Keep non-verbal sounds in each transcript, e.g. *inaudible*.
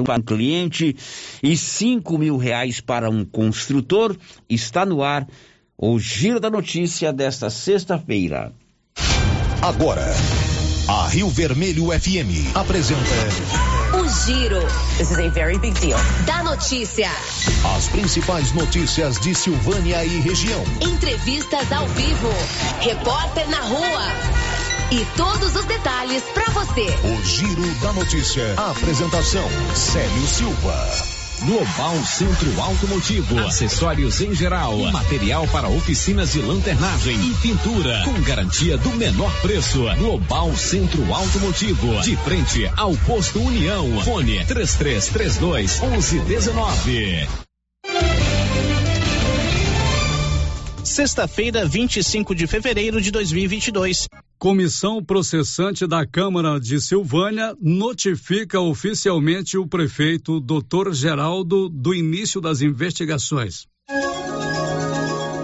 um cliente e cinco mil reais para um construtor. Está no ar o Giro da Notícia desta sexta-feira. Agora, a Rio Vermelho FM apresenta. O Giro. This is a very big deal. Da notícia. As principais notícias de Silvânia e região. Entrevistas ao vivo. Repórter na rua. E todos os detalhes para você. O Giro da Notícia. Apresentação: Célio Silva. Global Centro Automotivo, acessórios em geral, material para oficinas de lanternagem e pintura, com garantia do menor preço. Global Centro Automotivo, de frente ao posto União. Fone 3332 1119. Sexta-feira, 25 de fevereiro de 2022. Comissão processante da Câmara de Silvânia notifica oficialmente o prefeito Dr. Geraldo do início das investigações.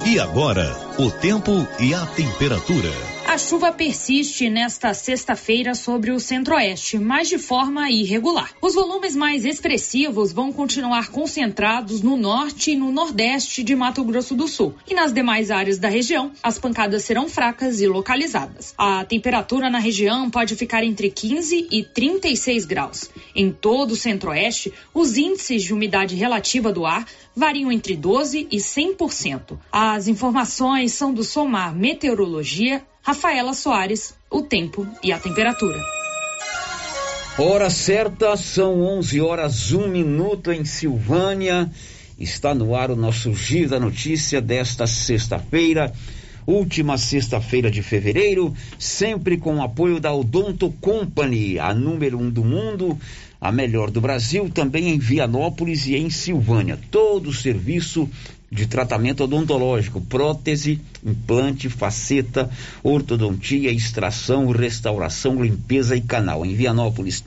E agora, o tempo e a temperatura. A chuva persiste nesta sexta-feira sobre o centro-oeste, mas de forma irregular. Os volumes mais expressivos vão continuar concentrados no norte e no nordeste de Mato Grosso do Sul. E nas demais áreas da região, as pancadas serão fracas e localizadas. A temperatura na região pode ficar entre 15 e 36 graus. Em todo o centro-oeste, os índices de umidade relativa do ar variam entre 12 e 100%. As informações são do Somar Meteorologia Rafaela Soares, o tempo e a temperatura. Hora certa, são 11 horas, 1 minuto em Silvânia. Está no ar o nosso Giro da Notícia desta sexta-feira, última sexta-feira de fevereiro, sempre com o apoio da Odonto Company, a número um do mundo, a melhor do Brasil, também em Vianópolis e em Silvânia. Todo o serviço de tratamento odontológico, prótese, implante, faceta, ortodontia, extração, restauração, limpeza e canal. Em Vianópolis,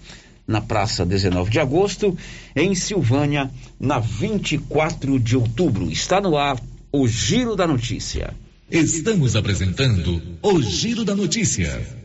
na Praça 19 de Agosto, em Silvânia, na 24 de outubro. Está no ar o Giro da Notícia. Estamos apresentando o Giro da Notícia.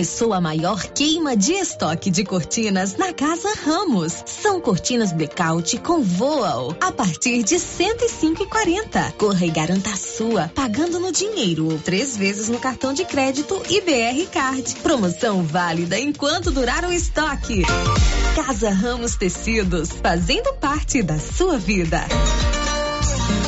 Começou a maior queima de estoque de cortinas na Casa Ramos. São cortinas blackout com voal a partir de 105,40. Corra e garanta a sua, pagando no dinheiro ou três vezes no cartão de crédito e BR Card. Promoção válida enquanto durar o estoque. Casa Ramos Tecidos, fazendo parte da sua vida.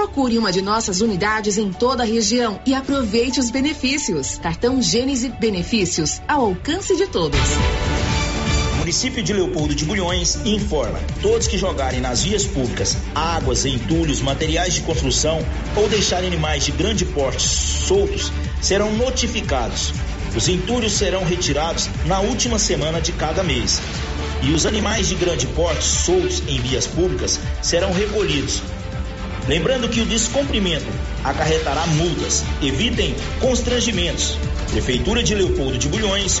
Procure uma de nossas unidades em toda a região e aproveite os benefícios. Cartão Gênese Benefícios ao alcance de todos. Município de Leopoldo de Bulhões informa: todos que jogarem nas vias públicas águas, entulhos, materiais de construção ou deixarem animais de grande porte soltos serão notificados. Os entulhos serão retirados na última semana de cada mês. E os animais de grande porte soltos em vias públicas serão recolhidos Lembrando que o descumprimento acarretará multas. Evitem constrangimentos. Prefeitura de Leopoldo de Bulhões,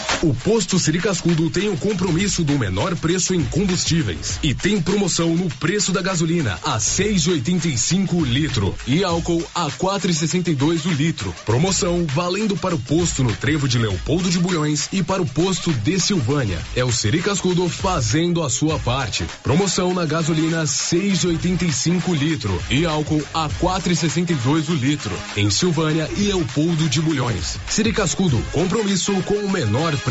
O posto Siricascudo tem o compromisso do menor preço em combustíveis e tem promoção no preço da gasolina a 6,85 litro e álcool a 4,62 o litro. Promoção valendo para o posto no Trevo de Leopoldo de Bulhões e para o posto de Silvânia. É o Siricascudo fazendo a sua parte. Promoção na gasolina 6,85 litro e álcool a 4,62 o litro em Silvânia e Leopoldo de Bulhões. Siricascudo, compromisso com o menor preço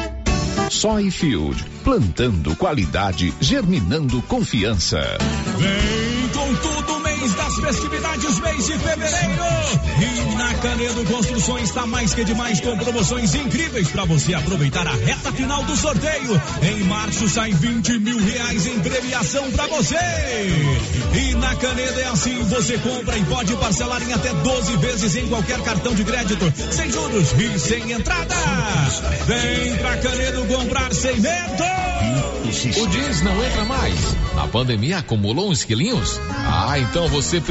Soyfield, plantando qualidade, germinando confiança. Vem com tudo festividades, mês de fevereiro. E na Canedo Construções está mais que demais com promoções incríveis para você aproveitar a reta final do sorteio. Em março sai 20 mil reais em premiação para você. E na Canedo é assim, você compra e pode parcelar em até 12 vezes em qualquer cartão de crédito, sem juros e sem entrada. Vem pra Canedo comprar sem medo. O jeans não entra mais. A pandemia acumulou uns quilinhos? Ah, então você precisa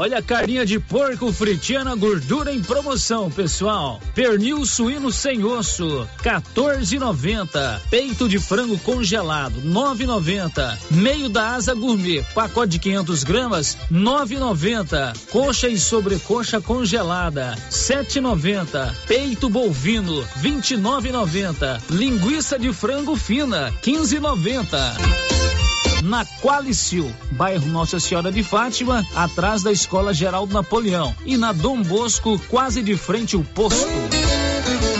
Olha a carinha de porco fritinha gordura em promoção, pessoal. Pernil suíno sem osso, 14,90. Peito de frango congelado, 9,90. Meio da asa gourmet, pacote de 500 gramas, 9,90. Coxa e sobrecoxa congelada, 7,90. Peito bovino, 29,90. Linguiça de frango fina, 15,90 na Qualicil, bairro Nossa Senhora de Fátima, atrás da Escola Geraldo Napoleão e na Dom Bosco, quase de frente ao posto.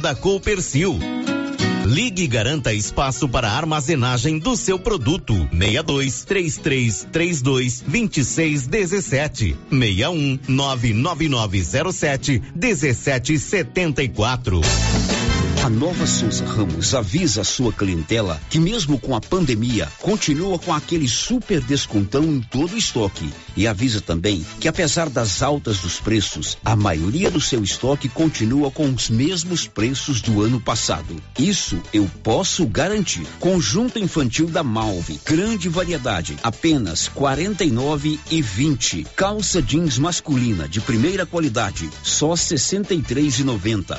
da Coopercil. Ligue e garanta espaço para armazenagem do seu produto. 62 33 32 26 17 61 99907 1774. A Nova Souza Ramos avisa a sua clientela que mesmo com a pandemia, continua com aquele super descontão em todo o estoque. E avisa também que apesar das altas dos preços, a maioria do seu estoque continua com os mesmos preços do ano passado. Isso eu posso garantir. Conjunto infantil da Malve, grande variedade, apenas quarenta e nove e vinte. Calça jeans masculina de primeira qualidade, só sessenta e três e noventa.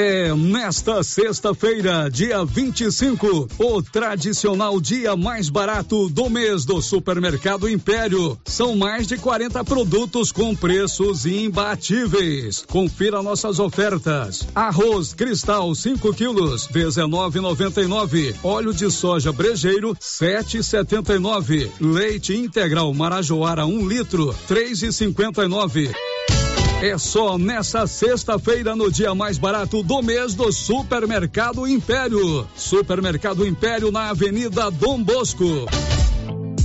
É nesta sexta-feira, dia 25, o tradicional dia mais barato do mês do Supermercado Império. São mais de 40 produtos com preços imbatíveis. Confira nossas ofertas: arroz cristal 5 quilos, 19,99. Óleo de soja brejeiro 7,79. Leite integral Marajoara 1 um litro 3,59. É só nessa sexta-feira, no dia mais barato do mês do Supermercado Império. Supermercado Império na Avenida Dom Bosco.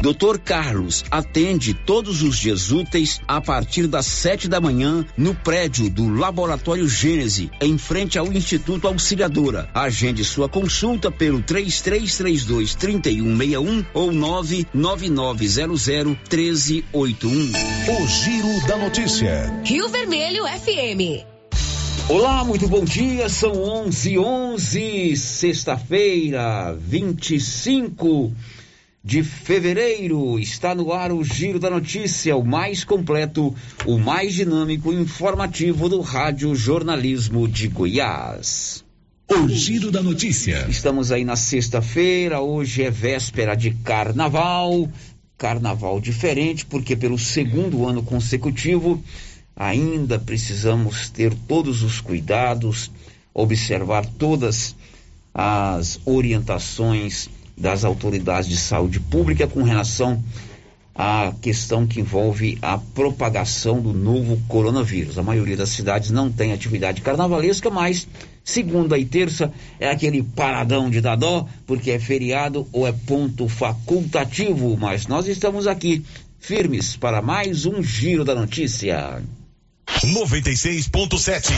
Doutor Carlos atende todos os dias úteis a partir das sete da manhã no prédio do Laboratório Gênese, em frente ao Instituto Auxiliadora. Agende sua consulta pelo 3332 3161 ou 99900 1381. O Giro da Notícia. Rio Vermelho FM. Olá, muito bom dia. São 11 11 sexta-feira, 25 de fevereiro. Está no ar o Giro da Notícia, o mais completo, o mais dinâmico e informativo do Rádio Jornalismo de Goiás. O Giro da Notícia. Estamos aí na sexta-feira, hoje é véspera de carnaval. Carnaval diferente, porque pelo segundo ano consecutivo ainda precisamos ter todos os cuidados, observar todas as orientações das autoridades de saúde pública com relação à questão que envolve a propagação do novo coronavírus. A maioria das cidades não tem atividade carnavalesca, mas segunda e terça é aquele paradão de dadó, porque é feriado ou é ponto facultativo, mas nós estamos aqui firmes para mais um giro da notícia. 96.7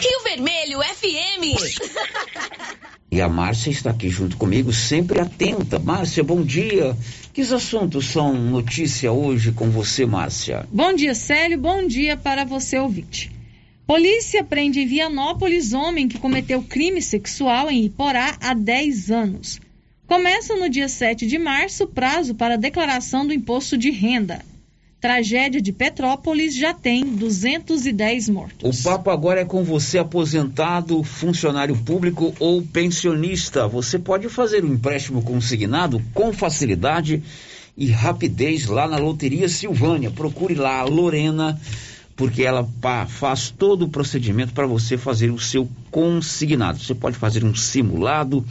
Rio Vermelho FM. *laughs* E a Márcia está aqui junto comigo, sempre atenta. Márcia, bom dia. Que assuntos são notícia hoje com você, Márcia? Bom dia, Célio. Bom dia para você, ouvinte. Polícia prende em Vianópolis homem que cometeu crime sexual em Iporá há 10 anos. Começa no dia 7 de março o prazo para declaração do imposto de renda tragédia de Petrópolis já tem 210 mortos. O papo agora é com você, aposentado, funcionário público ou pensionista. Você pode fazer um empréstimo consignado com facilidade e rapidez lá na Loteria Silvânia. Procure lá a Lorena, porque ela faz todo o procedimento para você fazer o seu consignado. Você pode fazer um simulado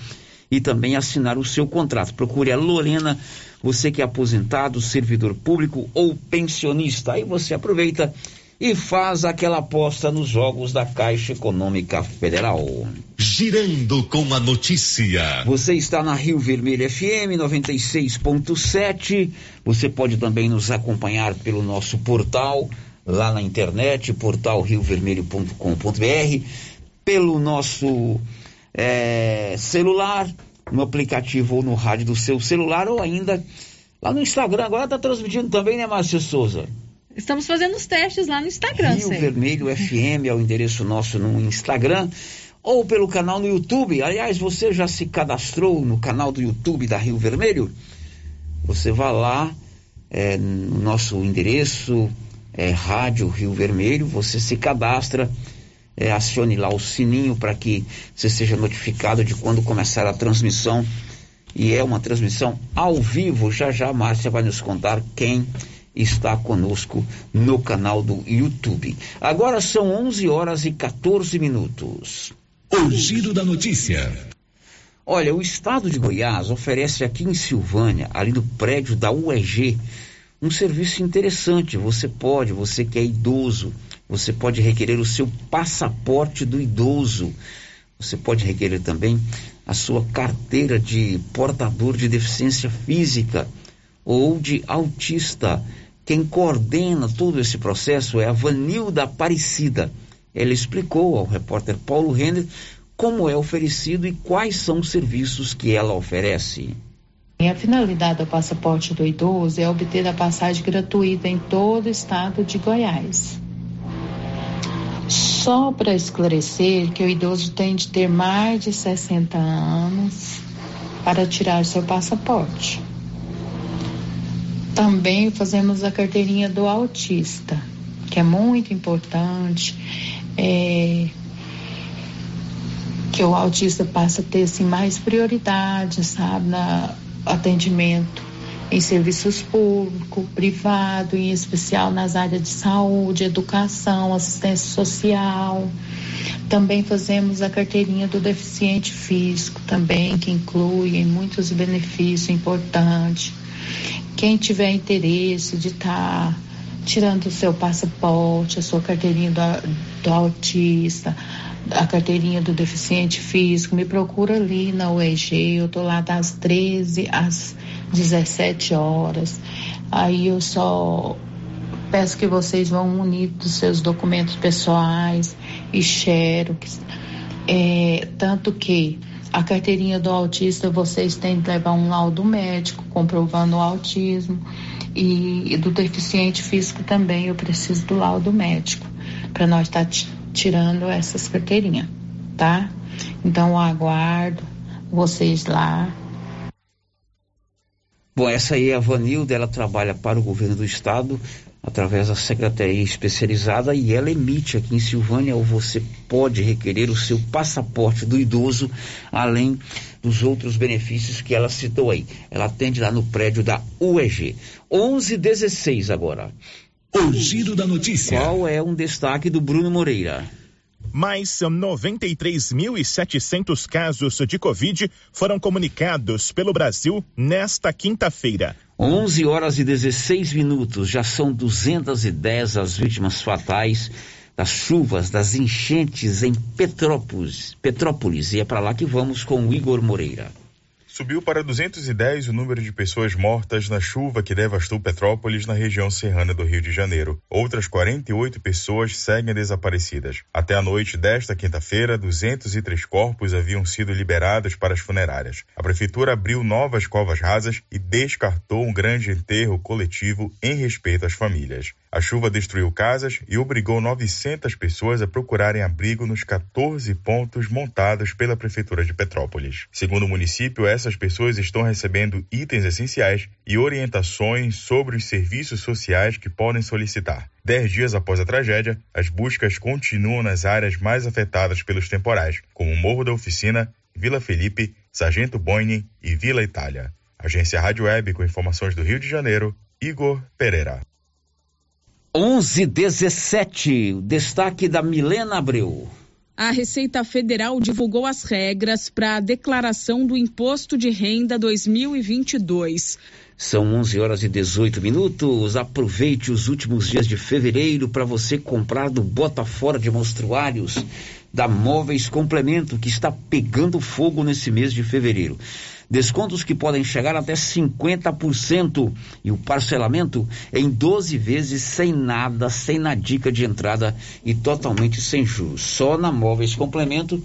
e também assinar o seu contrato. Procure a Lorena você que é aposentado, servidor público ou pensionista, aí você aproveita e faz aquela aposta nos jogos da Caixa Econômica Federal. Girando com a notícia. Você está na Rio Vermelho FM 96.7. Você pode também nos acompanhar pelo nosso portal lá na internet, portal riovermelho.com.br, pelo nosso é, celular no aplicativo ou no rádio do seu celular ou ainda lá no Instagram. Agora está transmitindo também, né, Márcia Souza? Estamos fazendo os testes lá no Instagram. Rio Vermelho FM é o endereço nosso no Instagram ou pelo canal no YouTube. Aliás, você já se cadastrou no canal do YouTube da Rio Vermelho? Você vai lá é, no nosso endereço, é, Rádio Rio Vermelho, você se cadastra é, acione lá o sininho para que você seja notificado de quando começar a transmissão. E é uma transmissão ao vivo. Já já a Márcia vai nos contar quem está conosco no canal do YouTube. Agora são 11 horas e 14 minutos. O giro da notícia. Olha, o estado de Goiás oferece aqui em Silvânia, ali no prédio da UEG, um serviço interessante. Você pode, você que é idoso, você pode requerer o seu passaporte do idoso. Você pode requerer também a sua carteira de portador de deficiência física ou de autista. Quem coordena todo esse processo é a Vanilda Aparecida. Ela explicou ao repórter Paulo Renner como é oferecido e quais são os serviços que ela oferece. A finalidade do passaporte do idoso é obter a passagem gratuita em todo o estado de Goiás. Só para esclarecer que o idoso tem de ter mais de 60 anos para tirar seu passaporte. Também fazemos a carteirinha do autista, que é muito importante. É, que o autista passa a ter assim, mais prioridade, sabe, na atendimento em serviços públicos, privado, em especial nas áreas de saúde, educação, assistência social. Também fazemos a carteirinha do deficiente físico, também que inclui muitos benefícios importantes. Quem tiver interesse de estar tá tirando o seu passaporte, a sua carteirinha do, do autista, a carteirinha do deficiente físico, me procura ali na UEG, eu tô lá das 13 às 17 horas. Aí eu só peço que vocês vão unir dos seus documentos pessoais e xerox. É, tanto que a carteirinha do autista vocês têm que levar um laudo médico comprovando o autismo e, e do deficiente físico também eu preciso do laudo médico para nós estar tá tirando essas carteirinhas, tá? Então eu aguardo vocês lá Bom, essa aí é a Vanilda, ela trabalha para o governo do estado através da secretaria especializada e ela emite aqui em Silvânia ou você pode requerer o seu passaporte do idoso, além dos outros benefícios que ela citou aí. Ela atende lá no prédio da UEG. 11:16 agora. O giro da notícia. Qual é um destaque do Bruno Moreira? Mais 93.700 casos de Covid foram comunicados pelo Brasil nesta quinta-feira. 11 horas e 16 minutos, já são 210 as vítimas fatais das chuvas, das enchentes em Petrópolis. Petrópolis. E é para lá que vamos com o Igor Moreira. Subiu para 210 o número de pessoas mortas na chuva que devastou Petrópolis na região serrana do Rio de Janeiro. Outras 48 pessoas seguem desaparecidas. Até a noite desta quinta-feira, 203 corpos haviam sido liberados para as funerárias. A prefeitura abriu novas covas rasas e descartou um grande enterro coletivo em respeito às famílias. A chuva destruiu casas e obrigou 900 pessoas a procurarem abrigo nos 14 pontos montados pela Prefeitura de Petrópolis. Segundo o município, essas pessoas estão recebendo itens essenciais e orientações sobre os serviços sociais que podem solicitar. Dez dias após a tragédia, as buscas continuam nas áreas mais afetadas pelos temporais, como Morro da Oficina, Vila Felipe, Sargento Boine e Vila Itália. Agência Rádio Web com informações do Rio de Janeiro, Igor Pereira. 11:17. Destaque da Milena Abreu. A Receita Federal divulgou as regras para a declaração do Imposto de Renda 2022. São 11 horas e 18 minutos. Aproveite os últimos dias de fevereiro para você comprar do Bota Fora de Monstruários da Móveis Complemento, que está pegando fogo nesse mês de fevereiro. Descontos que podem chegar até 50% e o parcelamento em 12 vezes sem nada, sem na dica de entrada e totalmente sem juros. Só na Móveis Complemento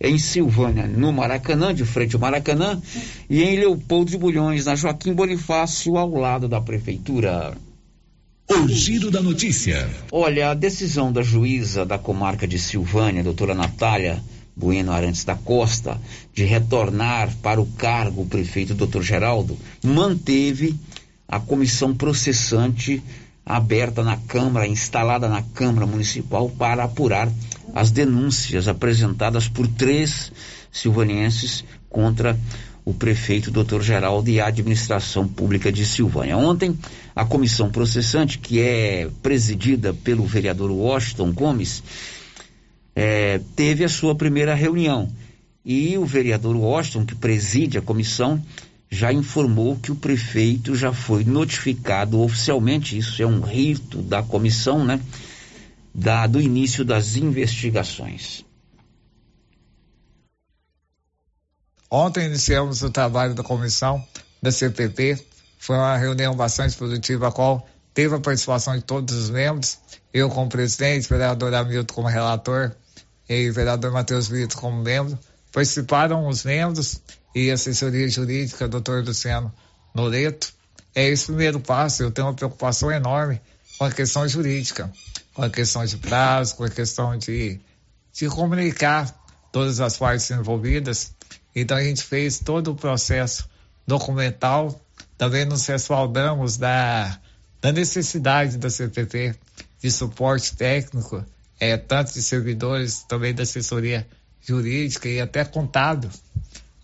em Silvânia, no Maracanã, de frente ao Maracanã, e em Leopoldo de Bulhões, na Joaquim Bonifácio, ao lado da Prefeitura. O giro da notícia. Olha, a decisão da juíza da comarca de Silvânia, doutora Natália Bueno Arantes da Costa, de retornar para o cargo o prefeito Dr. Geraldo, manteve a comissão processante aberta na Câmara, instalada na Câmara Municipal para apurar as denúncias apresentadas por três silvanienses contra o prefeito Dr. Geraldo e a administração pública de Silvânia. Ontem, a comissão processante, que é presidida pelo vereador Washington Gomes, é, teve a sua primeira reunião. E o vereador Washington, que preside a comissão, já informou que o prefeito já foi notificado oficialmente, isso é um rito da comissão, né? Da, do início das investigações. Ontem iniciamos o trabalho da comissão da CPP. Foi uma reunião bastante produtiva, a qual teve a participação de todos os membros. Eu como presidente, o vereador Hamilton como relator, e o vereador Matheus Brito como membro. Participaram os membros e assessoria jurídica, doutor Luciano Noleto. É esse primeiro passo, eu tenho uma preocupação enorme com a questão jurídica, com a questão de prazo, com a questão de, de comunicar todas as partes envolvidas. Então a gente fez todo o processo documental, também nos respaldamos da, da necessidade da CPP de suporte técnico, é, tanto de servidores, também da assessoria jurídica e até contábil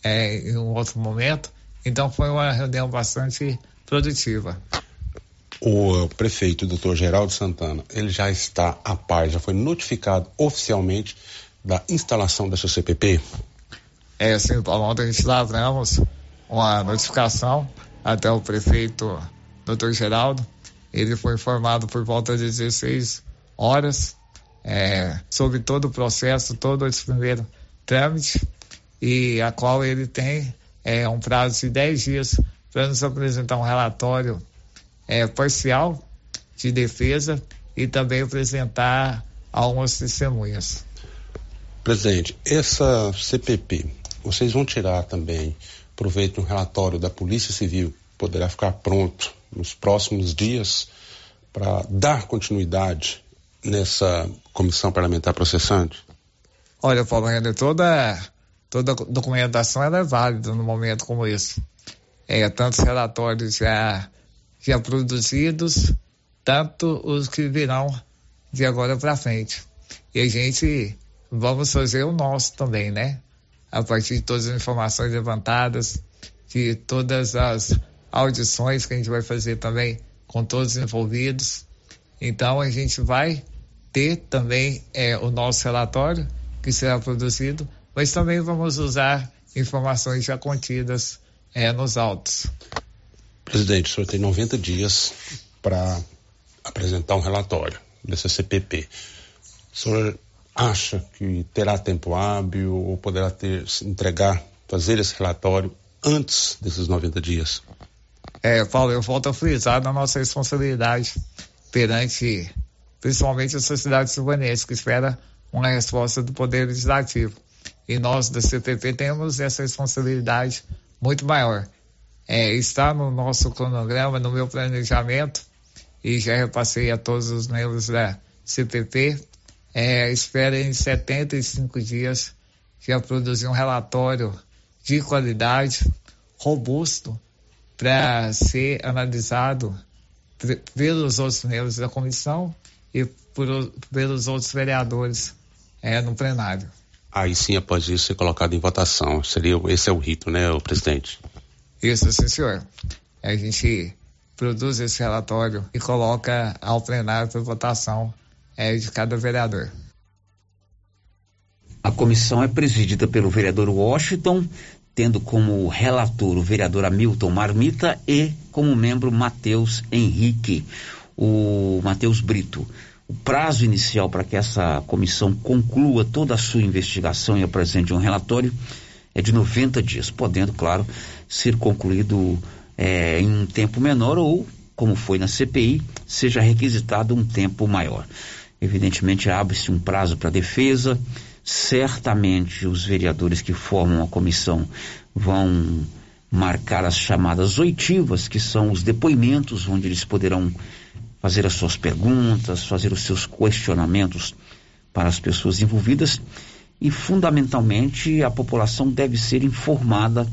é, em um outro momento. Então foi uma reunião bastante produtiva. O prefeito, doutor Geraldo Santana, ele já está a par, já foi notificado oficialmente da instalação dessa CPP? É, sim, ontem a gente lavramos uma notificação até o prefeito, doutor Geraldo. Ele foi informado por volta de 16 horas é, sobre todo o processo, todo esse primeiro trâmite, e a qual ele tem é, um prazo de 10 dias para nos apresentar um relatório é, parcial de defesa e também apresentar algumas testemunhas. Presidente, essa CPP, vocês vão tirar também proveito um relatório da Polícia Civil, poderá ficar pronto nos próximos dias para dar continuidade nessa comissão parlamentar processante? Olha, Paulo Henrique, toda, toda documentação é válida no momento como esse. É, tantos relatórios já, já produzidos, tanto os que virão de agora para frente. E a gente vamos fazer o nosso também, né? A partir de todas as informações levantadas, de todas as audições que a gente vai fazer também com todos os envolvidos. Então a gente vai ter também é, o nosso relatório que será produzido, mas também vamos usar informações já contidas é, nos autos. Presidente, o senhor tem 90 dias para apresentar um relatório dessa CPP. O senhor acha que terá tempo hábil ou poderá ter, entregar, fazer esse relatório antes desses 90 dias? É, Paulo, eu volto a frisar na nossa responsabilidade perante, principalmente a sociedade silvanense, que espera uma resposta do Poder Legislativo. E nós, da CPP, temos essa responsabilidade muito maior. É, está no nosso cronograma, no meu planejamento, e já repassei a todos os membros da CPP, é, espera em 75 dias já produzir um relatório de qualidade, robusto, para ser analisado pelos outros membros da comissão e por, pelos outros vereadores é, no plenário. Aí sim, após isso, ser colocado em votação. Seria, esse é o rito, né, o presidente? Isso, sim, senhor. A gente produz esse relatório e coloca ao plenário para votação é de cada vereador. A comissão é presidida pelo vereador Washington, tendo como relator o vereador Hamilton Marmita e como membro Matheus Henrique, o Matheus Brito. O prazo inicial para que essa comissão conclua toda a sua investigação e apresente um relatório é de 90 dias, podendo, claro, ser concluído é, em um tempo menor ou, como foi na CPI, seja requisitado um tempo maior. Evidentemente, abre-se um prazo para defesa. Certamente, os vereadores que formam a comissão vão marcar as chamadas oitivas, que são os depoimentos onde eles poderão fazer as suas perguntas, fazer os seus questionamentos para as pessoas envolvidas e, fundamentalmente, a população deve ser informada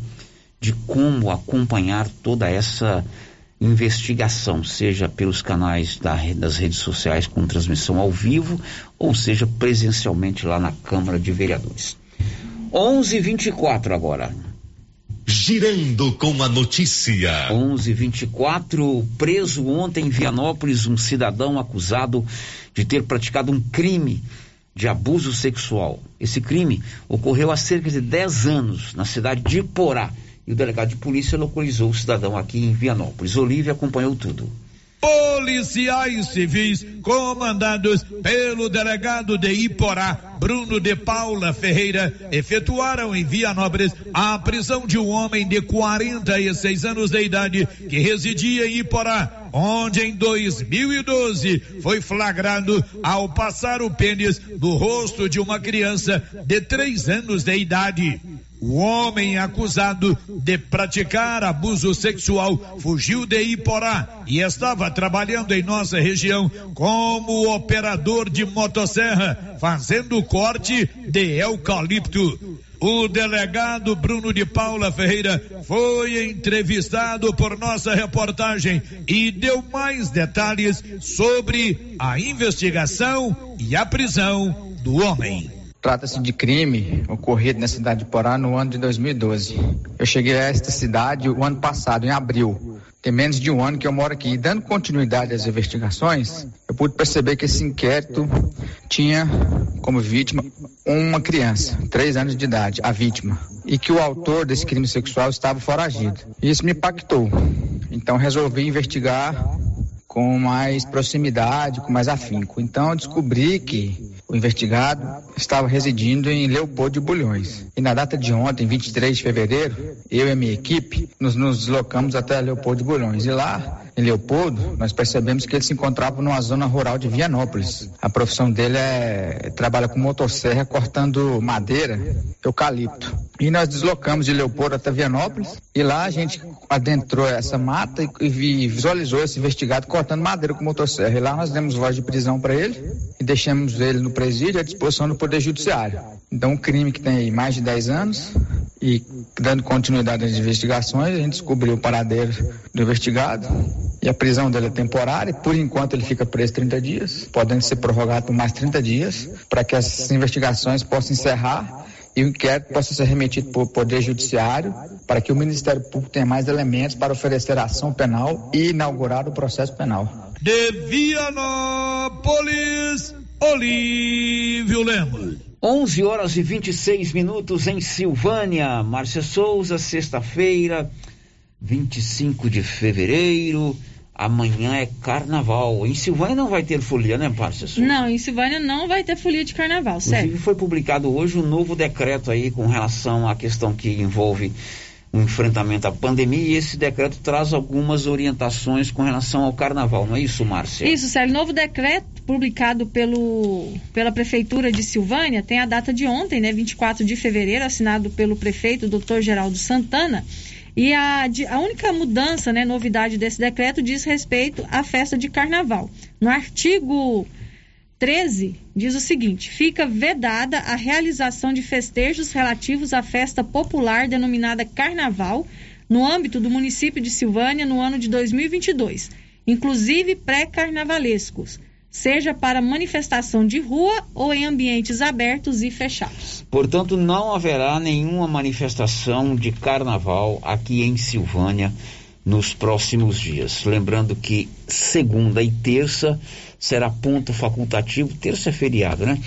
de como acompanhar toda essa investigação, seja pelos canais da, das redes sociais com transmissão ao vivo, ou seja presencialmente lá na Câmara de Vereadores. 11:24 agora. Girando com a notícia. 11:24 preso ontem em Vianópolis um cidadão acusado de ter praticado um crime de abuso sexual. Esse crime ocorreu há cerca de 10 anos na cidade de Porá e o delegado de polícia localizou o cidadão aqui em Vianópolis. Olívia acompanhou tudo. Policiais civis comandados pelo delegado de Iporá, Bruno de Paula Ferreira, efetuaram em Vianópolis a prisão de um homem de 46 anos de idade que residia em Iporá, onde em 2012 foi flagrado ao passar o pênis no rosto de uma criança de 3 anos de idade. O homem acusado de praticar abuso sexual fugiu de Iporá e estava trabalhando em nossa região como operador de motosserra, fazendo corte de eucalipto. O delegado Bruno de Paula Ferreira foi entrevistado por nossa reportagem e deu mais detalhes sobre a investigação e a prisão do homem. Trata-se de crime ocorrido na cidade de Porá no ano de 2012. Eu cheguei a esta cidade o ano passado, em abril. Tem menos de um ano que eu moro aqui. E dando continuidade às investigações, eu pude perceber que esse inquérito tinha como vítima uma criança, três anos de idade, a vítima, e que o autor desse crime sexual estava foragido. Isso me impactou. Então resolvi investigar com mais proximidade, com mais afinco. Então descobri que o investigado estava residindo em Leopoldo de Bulhões. E na data de ontem, 23 de fevereiro, eu e minha equipe nos, nos deslocamos até Leopoldo de Bulhões. E lá, em Leopoldo, nós percebemos que ele se encontrava numa zona rural de Vianópolis. A profissão dele é trabalha com motosserra cortando madeira, eucalipto. E nós deslocamos de Leopoldo até Vianópolis e lá a gente adentrou essa mata e, e visualizou esse investigado cortando madeira com motosserra. E lá nós demos voz de prisão para ele e deixamos ele no presídio à disposição do Poder Judiciário. Então, um crime que tem mais de 10 anos e dando continuidade às investigações, a gente descobriu o paradeiro do investigado e a prisão dele é temporária. Por enquanto, ele fica preso 30 dias, podendo ser prorrogado por mais 30 dias, para que essas investigações possam encerrar e o inquérito possa ser remetido para o Poder Judiciário para que o Ministério Público tenha mais elementos para oferecer ação penal e inaugurar o processo penal. De Vianópolis, Olívio Lemos. 11 horas e 26 minutos em Silvânia. Márcia Souza, sexta-feira, 25 de fevereiro. Amanhã é carnaval. Em Silvânia não vai ter folia, né, Márcia Souza? Não, em Silvânia não vai ter folia de carnaval, certo? Inclusive foi publicado hoje um novo decreto aí com relação à questão que envolve o enfrentamento à pandemia e esse decreto traz algumas orientações com relação ao carnaval, não é isso, Márcia? Isso, Sérgio. Novo decreto publicado pelo, pela Prefeitura de Silvânia tem a data de ontem, né, 24 de fevereiro, assinado pelo prefeito, doutor Geraldo Santana. E a, a única mudança, né, novidade desse decreto diz respeito à festa de carnaval. No artigo 13 diz o seguinte: fica vedada a realização de festejos relativos à festa popular denominada Carnaval no âmbito do município de Silvânia no ano de 2022, inclusive pré-carnavalescos, seja para manifestação de rua ou em ambientes abertos e fechados. Portanto, não haverá nenhuma manifestação de carnaval aqui em Silvânia nos próximos dias. Lembrando que segunda e terça será ponto facultativo, terça é feriado, né?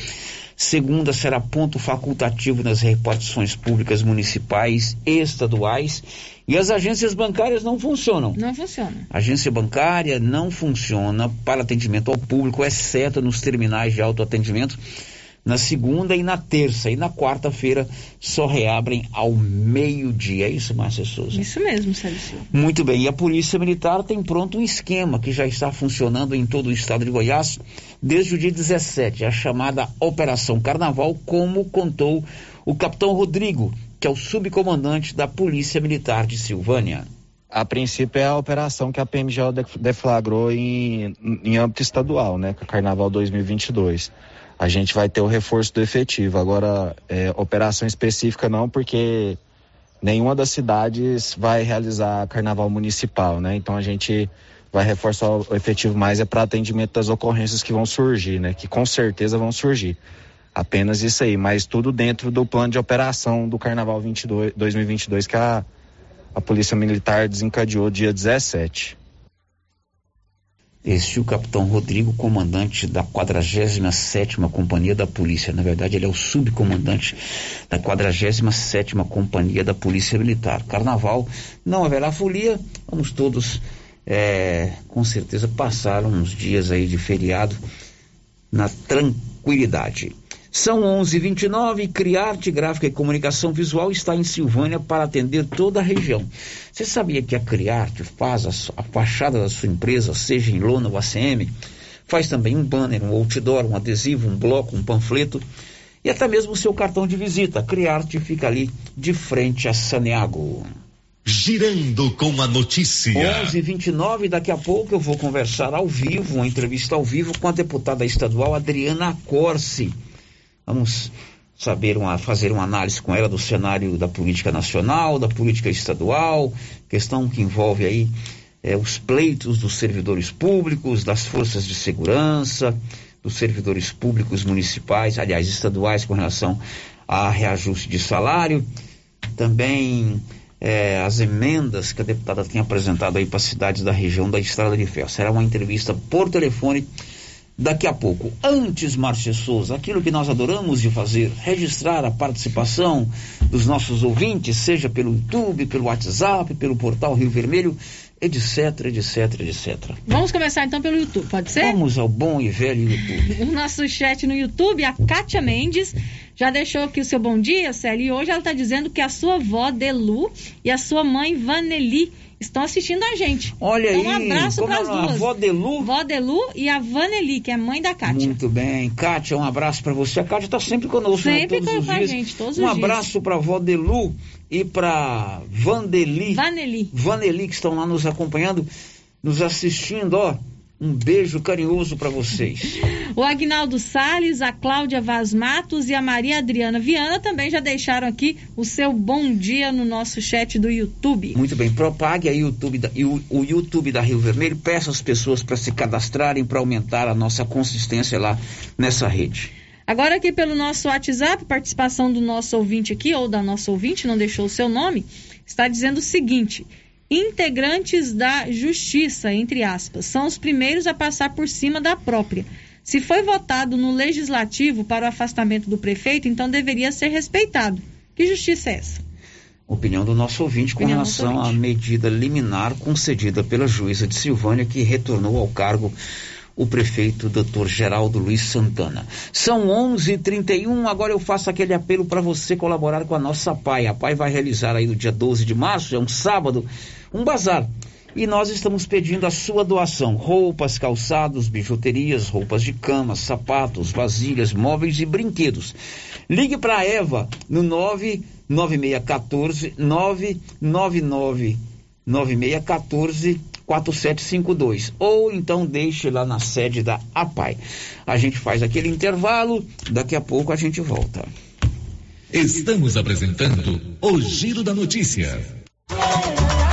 Segunda será ponto facultativo nas repartições públicas municipais e estaduais. E as agências bancárias não funcionam. Não funciona. Agência bancária não funciona para atendimento ao público, exceto nos terminais de autoatendimento na segunda e na terça. E na quarta-feira só reabrem ao meio-dia. É isso, Márcia Souza? Isso mesmo, Sérgio. Muito bem. E a Polícia Militar tem pronto um esquema que já está funcionando em todo o estado de Goiás desde o dia 17, a chamada Operação Carnaval, como contou o capitão Rodrigo, que é o subcomandante da Polícia Militar de Silvânia. A princípio é a operação que a PMGO deflagrou em, em âmbito estadual, né, com o Carnaval 2022 a gente vai ter o reforço do efetivo. Agora, é, operação específica não, porque nenhuma das cidades vai realizar carnaval municipal, né? Então a gente vai reforçar o efetivo mais é para atendimento das ocorrências que vão surgir, né? Que com certeza vão surgir. Apenas isso aí, mas tudo dentro do plano de operação do Carnaval 22, 2022 que a, a Polícia Militar desencadeou dia 17. Este é o capitão Rodrigo, comandante da 47ª Companhia da Polícia. Na verdade, ele é o subcomandante da 47ª Companhia da Polícia Militar. Carnaval, não haverá folia, vamos todos, é, com certeza, passar uns dias aí de feriado na tranquilidade. São 11:29. Criarte Gráfica e Comunicação Visual está em Silvânia para atender toda a região. Você sabia que a Criarte faz a, a fachada da sua empresa, seja em lona ou ACM? Faz também um banner, um outdoor, um adesivo, um bloco, um panfleto e até mesmo o seu cartão de visita. Criarte fica ali de frente a Saneago. Girando com a notícia. 11:29 daqui a pouco eu vou conversar ao vivo, uma entrevista ao vivo com a deputada estadual Adriana Corsi. Vamos saber uma, fazer uma análise com ela do cenário da política nacional, da política estadual, questão que envolve aí é, os pleitos dos servidores públicos, das forças de segurança, dos servidores públicos municipais, aliás, estaduais, com relação a reajuste de salário, também é, as emendas que a deputada tem apresentado aí para as cidades da região da Estrada de Ferro. Será uma entrevista por telefone daqui a pouco. Antes, Márcia Souza, aquilo que nós adoramos de fazer, registrar a participação dos nossos ouvintes, seja pelo YouTube, pelo WhatsApp, pelo portal Rio Vermelho, etc, etc, etc. Vamos começar então pelo YouTube, pode ser? Vamos ao bom e velho YouTube. *laughs* O nosso chat no YouTube, a Kátia Mendes já deixou aqui o seu bom dia, Célio, e hoje ela está dizendo que a sua avó Delu e a sua mãe Vaneli estão assistindo a gente. Olha então, aí, um abraço para é as nome? duas. Vó Delu? Vó Delu e a Vaneli, que é a mãe da Kátia. Muito bem. Kátia, um abraço para você. A Kátia está sempre conosco, né? Sempre Todos com os a gente, todos um os dias. abraço para a vó Delu e para Vandeli. Vaneli. Vaneli, que estão lá nos acompanhando, nos assistindo, ó. Um beijo carinhoso para vocês. O Agnaldo Salles, a Cláudia Vaz Matos e a Maria Adriana Viana também já deixaram aqui o seu bom dia no nosso chat do YouTube. Muito bem, propague aí o YouTube da, e o, o YouTube da Rio Vermelho, peça às pessoas para se cadastrarem para aumentar a nossa consistência lá nessa rede. Agora aqui pelo nosso WhatsApp, participação do nosso ouvinte aqui, ou da nossa ouvinte, não deixou o seu nome, está dizendo o seguinte: integrantes da justiça, entre aspas, são os primeiros a passar por cima da própria. Se foi votado no legislativo para o afastamento do prefeito, então deveria ser respeitado. Que justiça é essa? Opinião do nosso ouvinte com Opinião relação à medida liminar concedida pela juíza de Silvânia que retornou ao cargo o prefeito Dr. Geraldo Luiz Santana. São 11:31. Agora eu faço aquele apelo para você colaborar com a nossa PAI. A PAI vai realizar aí no dia 12 de março, é um sábado, um bazar. E nós estamos pedindo a sua doação: roupas, calçados, bijuterias, roupas de cama, sapatos, vasilhas, móveis e brinquedos. Ligue para a Eva no 99614 999 9614 4752 ou então deixe lá na sede da APAI. A gente faz aquele intervalo, daqui a pouco a gente volta. Estamos apresentando o Giro da Notícia.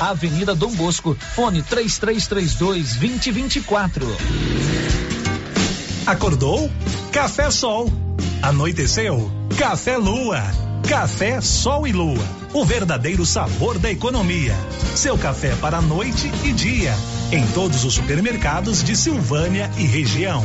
Avenida Dom Bosco, fone 3332 2024. Acordou? Café Sol. Anoiteceu? Café Lua. Café Sol e Lua. O verdadeiro sabor da economia. Seu café para noite e dia. Em todos os supermercados de Silvânia e região.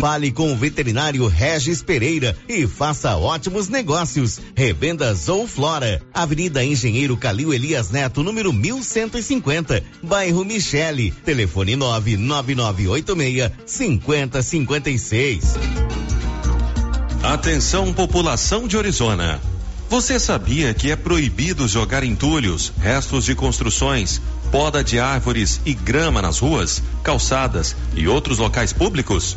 Fale com o veterinário Regis Pereira e faça ótimos negócios. Revendas ou Flora, Avenida Engenheiro Calil Elias Neto, número 1150, bairro Michele. Telefone 99986 5056. Atenção, população de Orizona. Você sabia que é proibido jogar entulhos, restos de construções, poda de árvores e grama nas ruas, calçadas e outros locais públicos?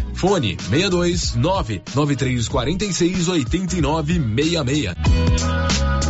Zuquinha. Fone 62 99346 8966.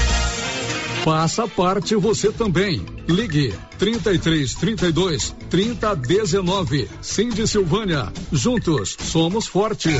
Faça parte você também. Ligue 33 32 30 19. Cindy Silvânia. Juntos somos fortes.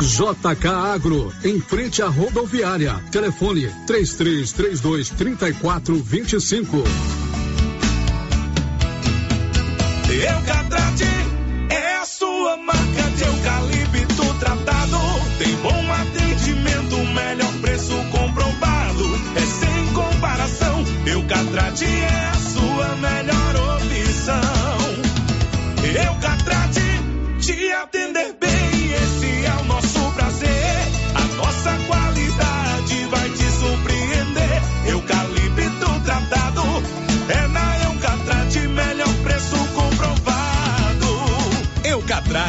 JK Agro, em frente à rodoviária. Telefone 3332 3425. Eucatrate é a sua marca de eucalipto tratado. Tem bom atendimento, melhor preço comprovado. É sem comparação. Eucatrate é a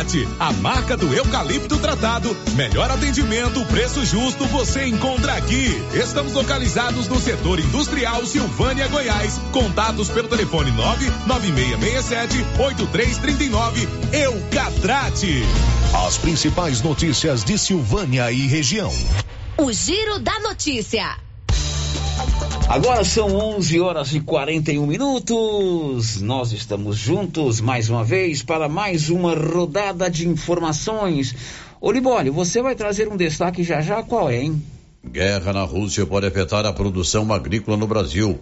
Eucatrate, a marca do eucalipto tratado. Melhor atendimento, preço justo, você encontra aqui. Estamos localizados no setor industrial Silvânia, Goiás. Contatos pelo telefone 99667 8339. Eucatrate. As principais notícias de Silvânia e região. O Giro da Notícia. Agora são 11 horas e 41 minutos. Nós estamos juntos mais uma vez para mais uma rodada de informações. Olibólio, você vai trazer um destaque já já qual é, hein? Guerra na Rússia pode afetar a produção agrícola no Brasil.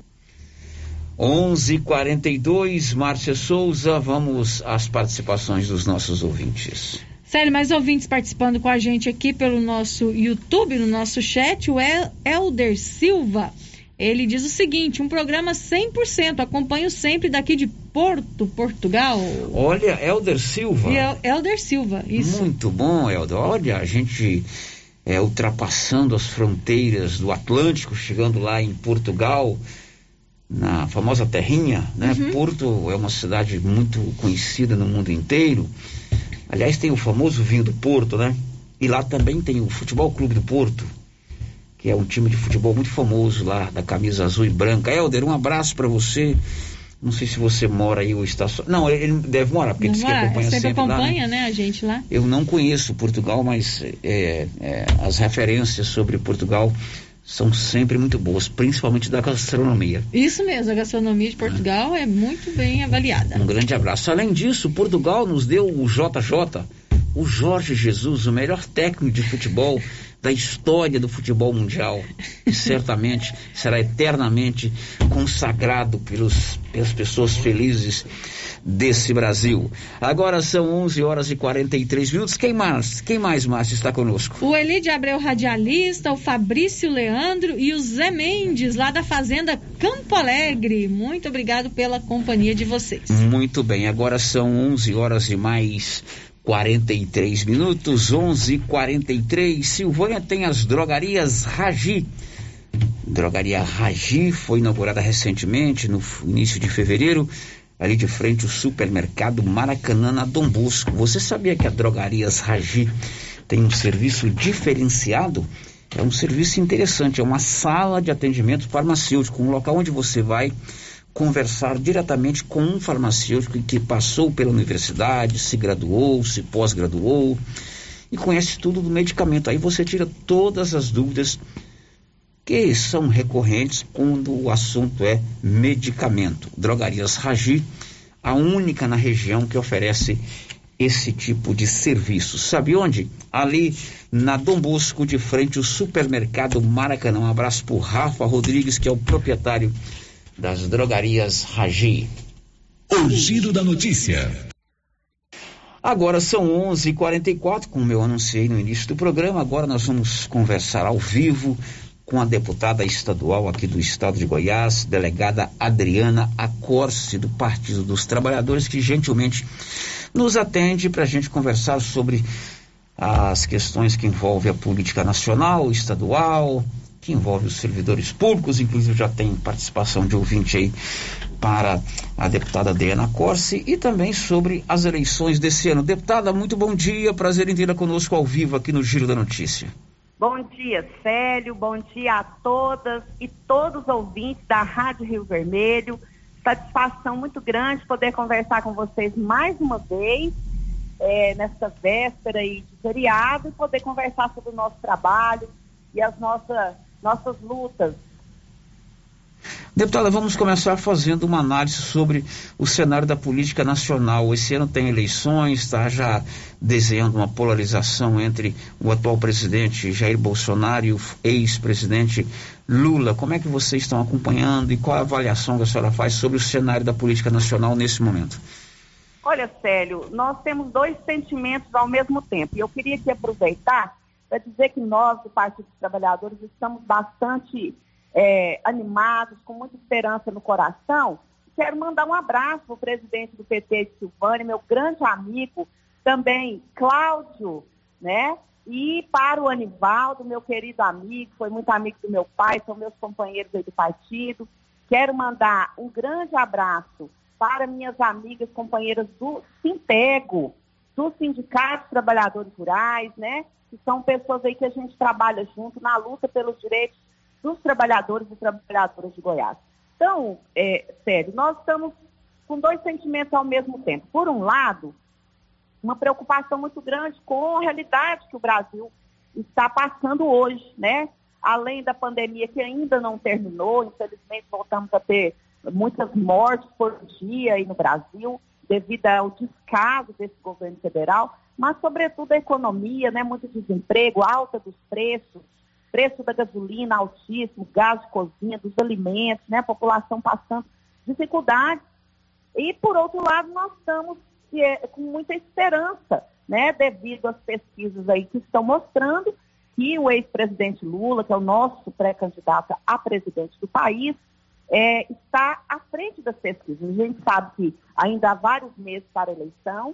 11:42 Márcia Souza, vamos às participações dos nossos ouvintes. Sério, mais ouvintes participando com a gente aqui pelo nosso YouTube, no nosso chat, o El Elder Silva. Ele diz o seguinte: um programa 100%, acompanho sempre daqui de Porto, Portugal. Olha, Elder Silva. El- Elder Silva, isso. Muito bom, Elder. Olha, a gente é, ultrapassando as fronteiras do Atlântico, chegando lá em Portugal, na famosa terrinha, né? Porto é uma cidade muito conhecida no mundo inteiro. Aliás, tem o famoso vinho do Porto, né? E lá também tem o Futebol Clube do Porto, que é um time de futebol muito famoso lá, da camisa azul e branca. Helder, um abraço para você. Não sei se você mora aí ou está só. Não, ele deve morar, porque ele disse que acompanha sempre sempre, lá. né? acompanha, né, a gente lá. Eu não conheço Portugal, mas é, é, as referências sobre Portugal são sempre muito boas, principalmente da gastronomia. Isso mesmo, a gastronomia de Portugal é muito bem avaliada. Um grande abraço. Além disso, Portugal nos deu o JJ, o Jorge Jesus, o melhor técnico de futebol da história do futebol mundial. E certamente será eternamente consagrado pelos, pelas pessoas felizes desse Brasil. Agora são 11 horas e 43 minutos. Quem mais, quem mais, Márcio, está conosco? O Eli de Abreu Radialista, o Fabrício Leandro e o Zé Mendes, lá da Fazenda Campo Alegre. Muito obrigado pela companhia de vocês. Muito bem, agora são 11 horas e mais 43 minutos, 11 e 43 Silvânia tem as drogarias Ragi. Drogaria Ragi foi inaugurada recentemente, no início de fevereiro, ali de frente ao supermercado Maracanã, na Dom Bosco. Você sabia que a Drogarias Ragi tem um serviço diferenciado? É um serviço interessante, é uma sala de atendimento farmacêutico, um local onde você vai conversar diretamente com um farmacêutico que passou pela universidade, se graduou, se pós-graduou e conhece tudo do medicamento. Aí você tira todas as dúvidas que são recorrentes quando o assunto é medicamento. Drogarias Ragi, a única na região que oferece esse tipo de serviço. Sabe onde? Ali na Dom Bosco, de frente ao supermercado Maracanã. Um abraço para Rafa Rodrigues, que é o proprietário das drogarias Ragi. O giro da notícia. Agora são 11:44, como eu anunciei no início do programa. Agora nós vamos conversar ao vivo com a deputada estadual aqui do estado de Goiás, delegada Adriana Acorce, do Partido dos Trabalhadores, que gentilmente nos atende para a gente conversar sobre as questões que envolvem a política nacional, estadual, que envolve os servidores públicos, inclusive já tem participação de ouvinte aí para a deputada Diana Corse e também sobre as eleições desse ano. Deputada, muito bom dia, prazer em tê-la conosco ao vivo aqui no Giro da Notícia. Bom dia, Célio, bom dia a todas e todos os ouvintes da Rádio Rio Vermelho. Satisfação muito grande poder conversar com vocês mais uma vez é, nesta véspera aí de feriado e poder conversar sobre o nosso trabalho e as nossas nossas lutas. Deputada, vamos começar fazendo uma análise sobre o cenário da política nacional. Esse ano tem eleições, está já desenhando uma polarização entre o atual presidente Jair Bolsonaro e o ex-presidente Lula. Como é que vocês estão acompanhando e qual a avaliação que a senhora faz sobre o cenário da política nacional nesse momento? Olha, Célio, nós temos dois sentimentos ao mesmo tempo. E eu queria aqui aproveitar para dizer que nós, do Partido dos Trabalhadores, estamos bastante é, animados, com muita esperança no coração. Quero mandar um abraço para o presidente do PT Silvânia, meu grande amigo, também Cláudio, né? E para o Anivaldo, meu querido amigo, foi muito amigo do meu pai, são meus companheiros aí do partido. Quero mandar um grande abraço para minhas amigas, companheiras do Sintego, dos Trabalhadores Rurais, né? que são pessoas aí que a gente trabalha junto na luta pelos direitos dos trabalhadores e trabalhadoras de Goiás. Então, é, sério, nós estamos com dois sentimentos ao mesmo tempo. Por um lado, uma preocupação muito grande com a realidade que o Brasil está passando hoje, né? Além da pandemia que ainda não terminou, infelizmente voltamos a ter muitas mortes por dia aí no Brasil, devido ao descaso desse governo federal mas sobretudo a economia, né, muito desemprego, alta dos preços, preço da gasolina altíssimo, gás de cozinha, dos alimentos, né, a população passando dificuldades. E, por outro lado, nós estamos é, com muita esperança, né, devido às pesquisas aí que estão mostrando que o ex-presidente Lula, que é o nosso pré-candidato a presidente do país, é, está à frente das pesquisas. A gente sabe que ainda há vários meses para a eleição,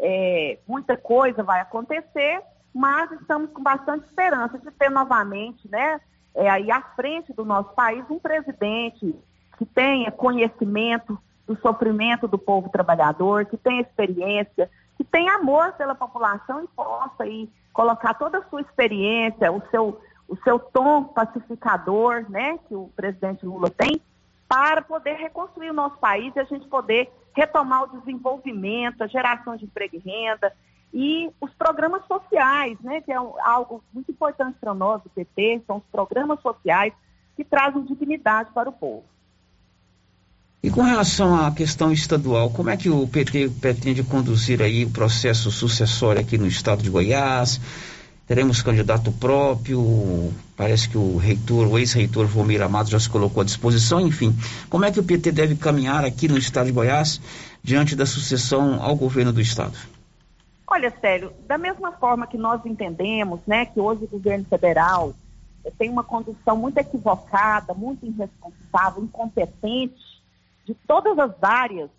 é, muita coisa vai acontecer, mas estamos com bastante esperança de ter novamente, né, é, aí à frente do nosso país, um presidente que tenha conhecimento do sofrimento do povo trabalhador, que tenha experiência, que tenha amor pela população e possa aí colocar toda a sua experiência, o seu, o seu tom pacificador, né, que o presidente Lula tem, para poder reconstruir o nosso país e a gente poder retomar o desenvolvimento, a geração de emprego e renda e os programas sociais, né, que é algo muito importante para nós do PT, são os programas sociais que trazem dignidade para o povo. E com relação à questão estadual, como é que o PT pretende conduzir aí o processo sucessório aqui no estado de Goiás? Teremos candidato próprio, parece que o reitor, o ex-reitor Vomir Amado já se colocou à disposição, enfim. Como é que o PT deve caminhar aqui no estado de Goiás diante da sucessão ao governo do estado? Olha, Célio, da mesma forma que nós entendemos, né, que hoje o governo federal tem uma condução muito equivocada, muito irresponsável, incompetente de todas as áreas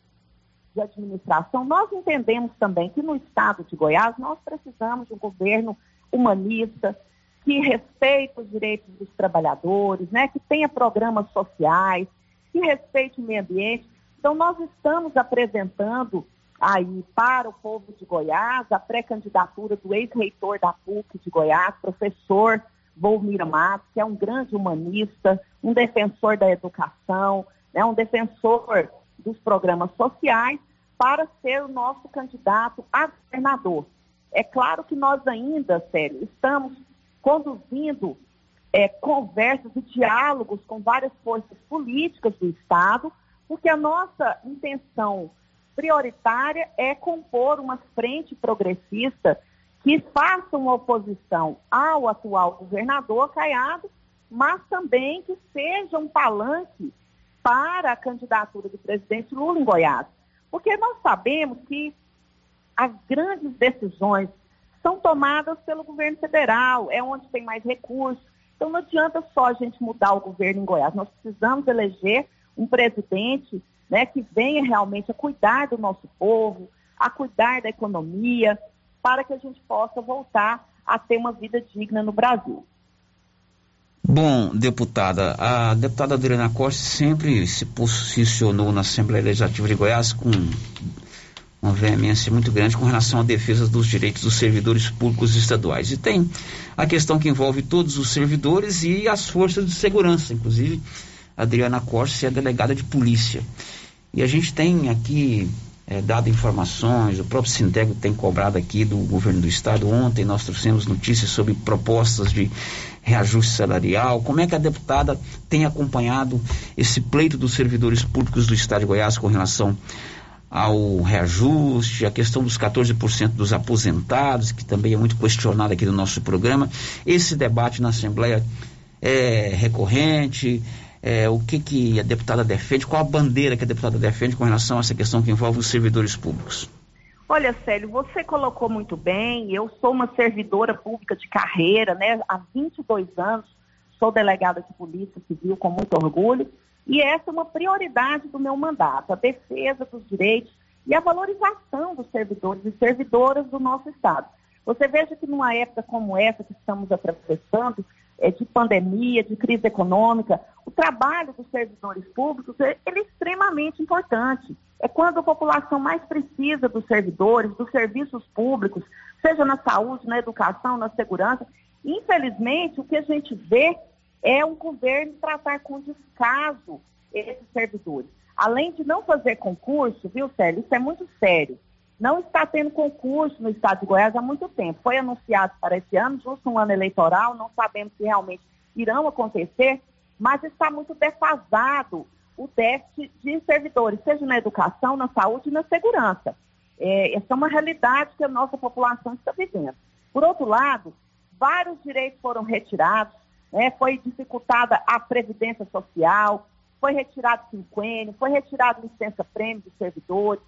de administração, nós entendemos também que no estado de Goiás nós precisamos de um governo humanista, que respeite os direitos dos trabalhadores, né, que tenha programas sociais, que respeite o meio ambiente. Então, nós estamos apresentando aí para o povo de Goiás a pré-candidatura do ex-reitor da PUC de Goiás, professor Volmir Matos, que é um grande humanista, um defensor da educação, né, um defensor dos programas sociais, para ser o nosso candidato a governador. É claro que nós ainda, Sério, estamos conduzindo é, conversas e diálogos com várias forças políticas do Estado, porque a nossa intenção prioritária é compor uma frente progressista que faça uma oposição ao atual governador Caiado, mas também que seja um palanque para a candidatura do presidente Lula em Goiás. Porque nós sabemos que as grandes decisões são tomadas pelo governo federal, é onde tem mais recursos. Então não adianta só a gente mudar o governo em Goiás, nós precisamos eleger um presidente né, que venha realmente a cuidar do nosso povo, a cuidar da economia, para que a gente possa voltar a ter uma vida digna no Brasil. Bom, deputada, a deputada Adriana Costa sempre se posicionou na Assembleia Legislativa de Goiás com uma veemência muito grande com relação à defesa dos direitos dos servidores públicos estaduais. E tem a questão que envolve todos os servidores e as forças de segurança, inclusive Adriana Costa é delegada de polícia. E a gente tem aqui é, dado informações, o próprio Sintego tem cobrado aqui do governo do estado. Ontem nós trouxemos notícias sobre propostas de reajuste salarial. Como é que a deputada tem acompanhado esse pleito dos servidores públicos do estado de Goiás com relação ao reajuste, a questão dos 14% dos aposentados, que também é muito questionado aqui no nosso programa. Esse debate na Assembleia é recorrente, é, o que, que a deputada defende, qual a bandeira que a deputada defende com relação a essa questão que envolve os servidores públicos. Olha, Célio, você colocou muito bem, eu sou uma servidora pública de carreira, né, há 22 anos, sou delegada de polícia civil com muito orgulho, e essa é uma prioridade do meu mandato, a defesa dos direitos e a valorização dos servidores e servidoras do nosso Estado. Você veja que numa época como essa que estamos atravessando, é, de pandemia, de crise econômica, o trabalho dos servidores públicos é, é extremamente importante. É quando a população mais precisa dos servidores, dos serviços públicos, seja na saúde, na educação, na segurança. Infelizmente, o que a gente vê é um governo tratar com descaso esses servidores. Além de não fazer concurso, viu, Célio? Isso é muito sério. Não está tendo concurso no estado de Goiás há muito tempo. Foi anunciado para esse ano, justo um ano eleitoral, não sabemos se realmente irão acontecer, mas está muito defasado o déficit de servidores, seja na educação, na saúde e na segurança. É, essa é uma realidade que a nossa população está vivendo. Por outro lado, vários direitos foram retirados, né? foi dificultada a previdência social, foi retirado o quinquênio, foi retirado licença-prêmio dos servidores,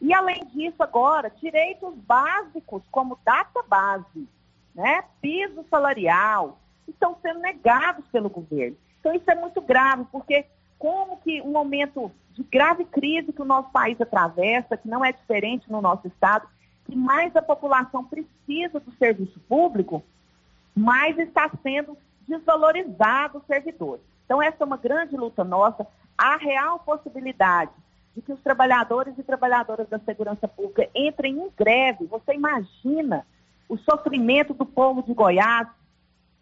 e, além disso, agora, direitos básicos, como data base, né, piso salarial, estão sendo negados pelo governo. Então, isso é muito grave, porque como que um momento de grave crise que o nosso país atravessa, que não é diferente no nosso estado, que mais a população precisa do serviço público, mais está sendo desvalorizado o servidor. Então, essa é uma grande luta nossa. Há real possibilidade de que os trabalhadores e trabalhadoras da segurança pública entrem em greve. Você imagina o sofrimento do povo de Goiás,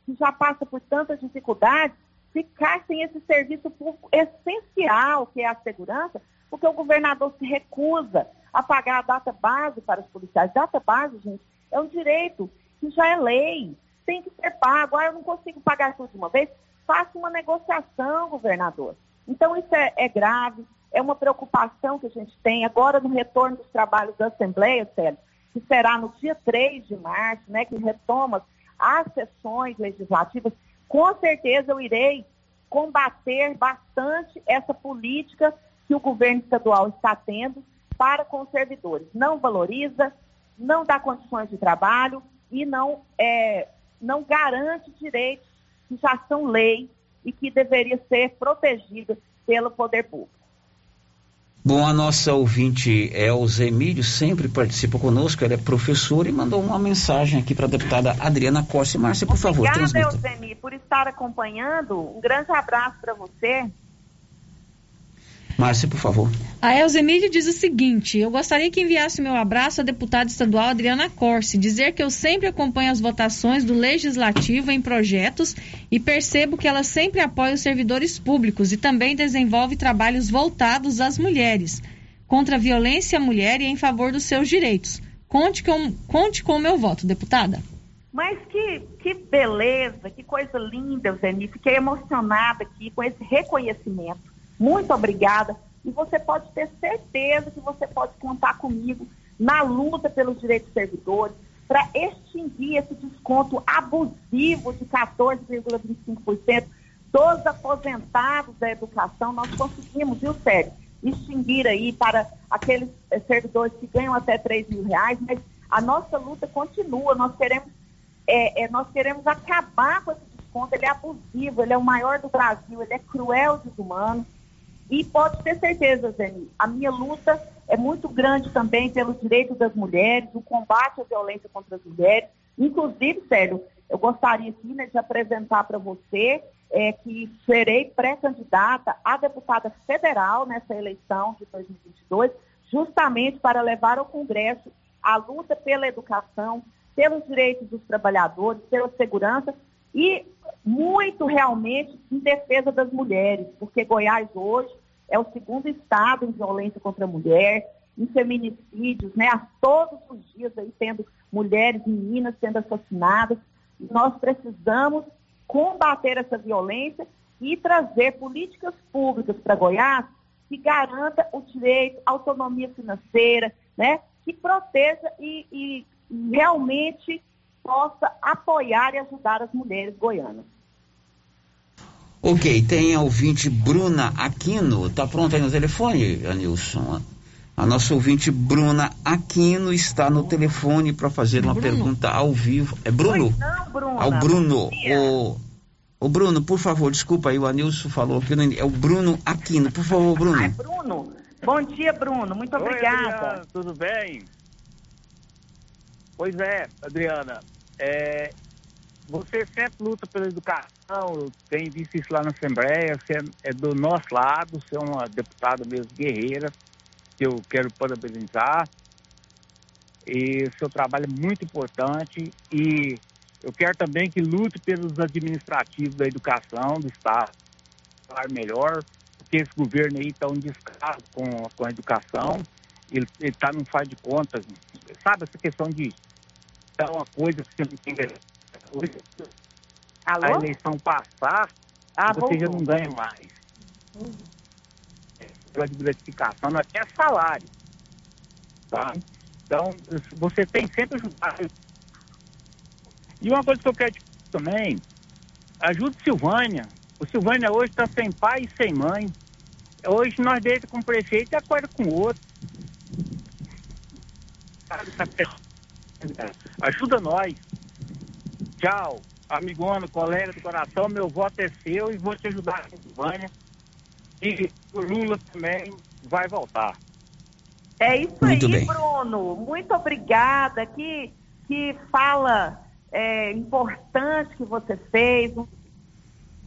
que já passa por tantas dificuldades, ficar sem esse serviço público essencial, que é a segurança, porque o governador se recusa a pagar a data base para os policiais. Data base, gente, é um direito que já é lei, tem que ser pago. Ah, eu não consigo pagar tudo de uma vez. Faça uma negociação, governador. Então, isso é, é grave é uma preocupação que a gente tem agora no retorno dos trabalhos da Assembleia, Célio, que será no dia 3 de março, né, que retoma as sessões legislativas, com certeza eu irei combater bastante essa política que o governo estadual está tendo para com os servidores. Não valoriza, não dá condições de trabalho e não, é, não garante direitos que já são lei e que deveria ser protegidos pelo poder público. Bom, a nossa ouvinte Elza Emílio sempre participa conosco, ela é professora e mandou uma mensagem aqui para a deputada Adriana Costa. Márcia, por favor, Obrigada, Elzemi, por estar acompanhando. Um grande abraço para você. Márcia, por favor. A Elzemília diz o seguinte: eu gostaria que enviasse meu abraço à deputada estadual Adriana Corse, dizer que eu sempre acompanho as votações do Legislativo em projetos e percebo que ela sempre apoia os servidores públicos e também desenvolve trabalhos voltados às mulheres, contra a violência à mulher e em favor dos seus direitos. Conte com, conte com o meu voto, deputada. Mas que, que beleza, que coisa linda, Eugênia. Fiquei emocionada aqui com esse reconhecimento muito obrigada. E você pode ter certeza que você pode contar comigo na luta pelos direitos dos servidores, para extinguir esse desconto abusivo de 14,25% dos aposentados da educação. Nós conseguimos, viu, Sérgio, extinguir aí para aqueles eh, servidores que ganham até 3 mil reais, mas a nossa luta continua, nós queremos, é, é, nós queremos acabar com esse desconto, ele é abusivo, ele é o maior do Brasil, ele é cruel, desumano, e pode ter certeza, Zeni, a minha luta é muito grande também pelos direitos das mulheres, o combate à violência contra as mulheres, inclusive, Sérgio, eu gostaria aqui né, de apresentar para você é, que serei pré-candidata a deputada federal nessa eleição de 2022, justamente para levar ao Congresso a luta pela educação, pelos direitos dos trabalhadores, pela segurança e muito realmente em defesa das mulheres, porque Goiás hoje é o segundo estado em violência contra a mulher, em feminicídios, né? Todos os dias aí tendo mulheres, meninas sendo assassinadas. Nós precisamos combater essa violência e trazer políticas públicas para Goiás que garanta o direito à autonomia financeira, né? que proteja e, e realmente possa apoiar e ajudar as mulheres goianas. Ok, tem a ouvinte Bruna Aquino. Tá pronta aí no telefone, Anilson? A nossa ouvinte Bruna Aquino está no telefone para fazer uma Bruno. pergunta ao vivo. É Bruno? não, Bruno. Ao Bruno. O, o Bruno, por favor, desculpa aí, o Anilson falou que não, é o Bruno Aquino. Por favor, Bruno. Ah, é Bruno. Bom dia, Bruno. Muito Oi, obrigada. Adriana, tudo bem? Pois é, Adriana. É, você sempre luta pela educação, tem visto isso lá na Assembleia, você é, do nosso lado, você é uma deputada mesmo guerreira que eu quero parabenizar. E seu trabalho é muito importante e eu quero também que lute pelos administrativos da educação do Estado, melhor, porque esse governo aí está um descaso com, com a educação, ele está não faz de contas, sabe essa questão de dar uma coisa que você não tem Alô? a eleição passar, ah, você já não ganha mais. Uhum de gratificação, não é até salário. Tá? Então, você tem sempre ajudado. E uma coisa que eu quero te também, ajude Silvânia. O Silvânia hoje está sem pai e sem mãe. Hoje nós deita com o prefeito e acorda com o outro. Ajuda nós. Tchau. Amigona, colega do coração, meu voto é seu e vou te ajudar Silvânia e o Lula também vai voltar. É isso Muito aí, bem. Bruno. Muito obrigada. Que, que fala é, importante que você fez, o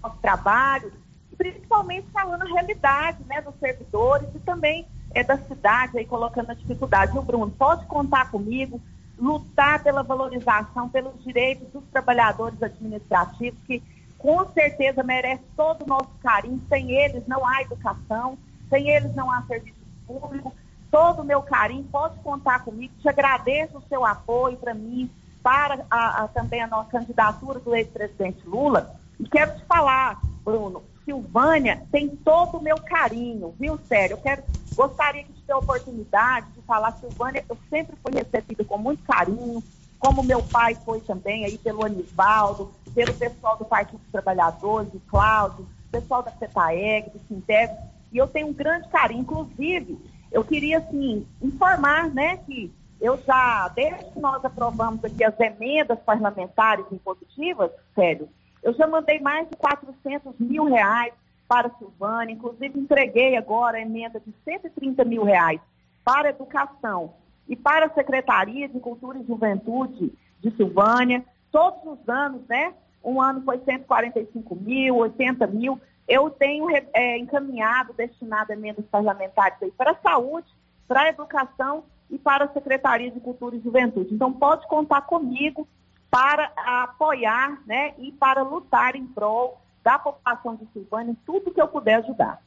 nosso trabalho, principalmente falando a realidade né, dos servidores e também é, da cidade, aí colocando a dificuldade. O Bruno, pode contar comigo, lutar pela valorização, pelos direitos dos trabalhadores administrativos que com certeza merece todo o nosso carinho. Sem eles não há educação, sem eles não há serviço público. Todo o meu carinho, pode contar comigo. Te agradeço o seu apoio para mim, para a, a, também a nossa candidatura do ex-presidente Lula. E quero te falar, Bruno, Silvânia tem todo o meu carinho, viu, sério? Eu quero, gostaria de ter a oportunidade de falar, Silvânia, eu sempre fui recebida com muito carinho, como meu pai foi também, aí pelo Anisvaldo, pelo pessoal do Partido dos Trabalhadores, do Cláudio, pessoal da CETAEG, do Sinteg, e eu tenho um grande carinho. Inclusive, eu queria, assim, informar, né, que eu já, desde que nós aprovamos aqui as emendas parlamentares impositivas, sério, eu já mandei mais de 400 mil reais para a Silvânia, inclusive entreguei agora a emenda de 130 mil reais para a educação e para a Secretaria de Cultura e Juventude de Silvânia, todos os anos, né? Um ano foi 145 mil, 80 mil. Eu tenho é, encaminhado, destinado emendas parlamentares aí para a saúde, para a educação e para a Secretaria de Cultura e Juventude. Então, pode contar comigo para apoiar né, e para lutar em prol da população de Silvânia em tudo que eu puder ajudar.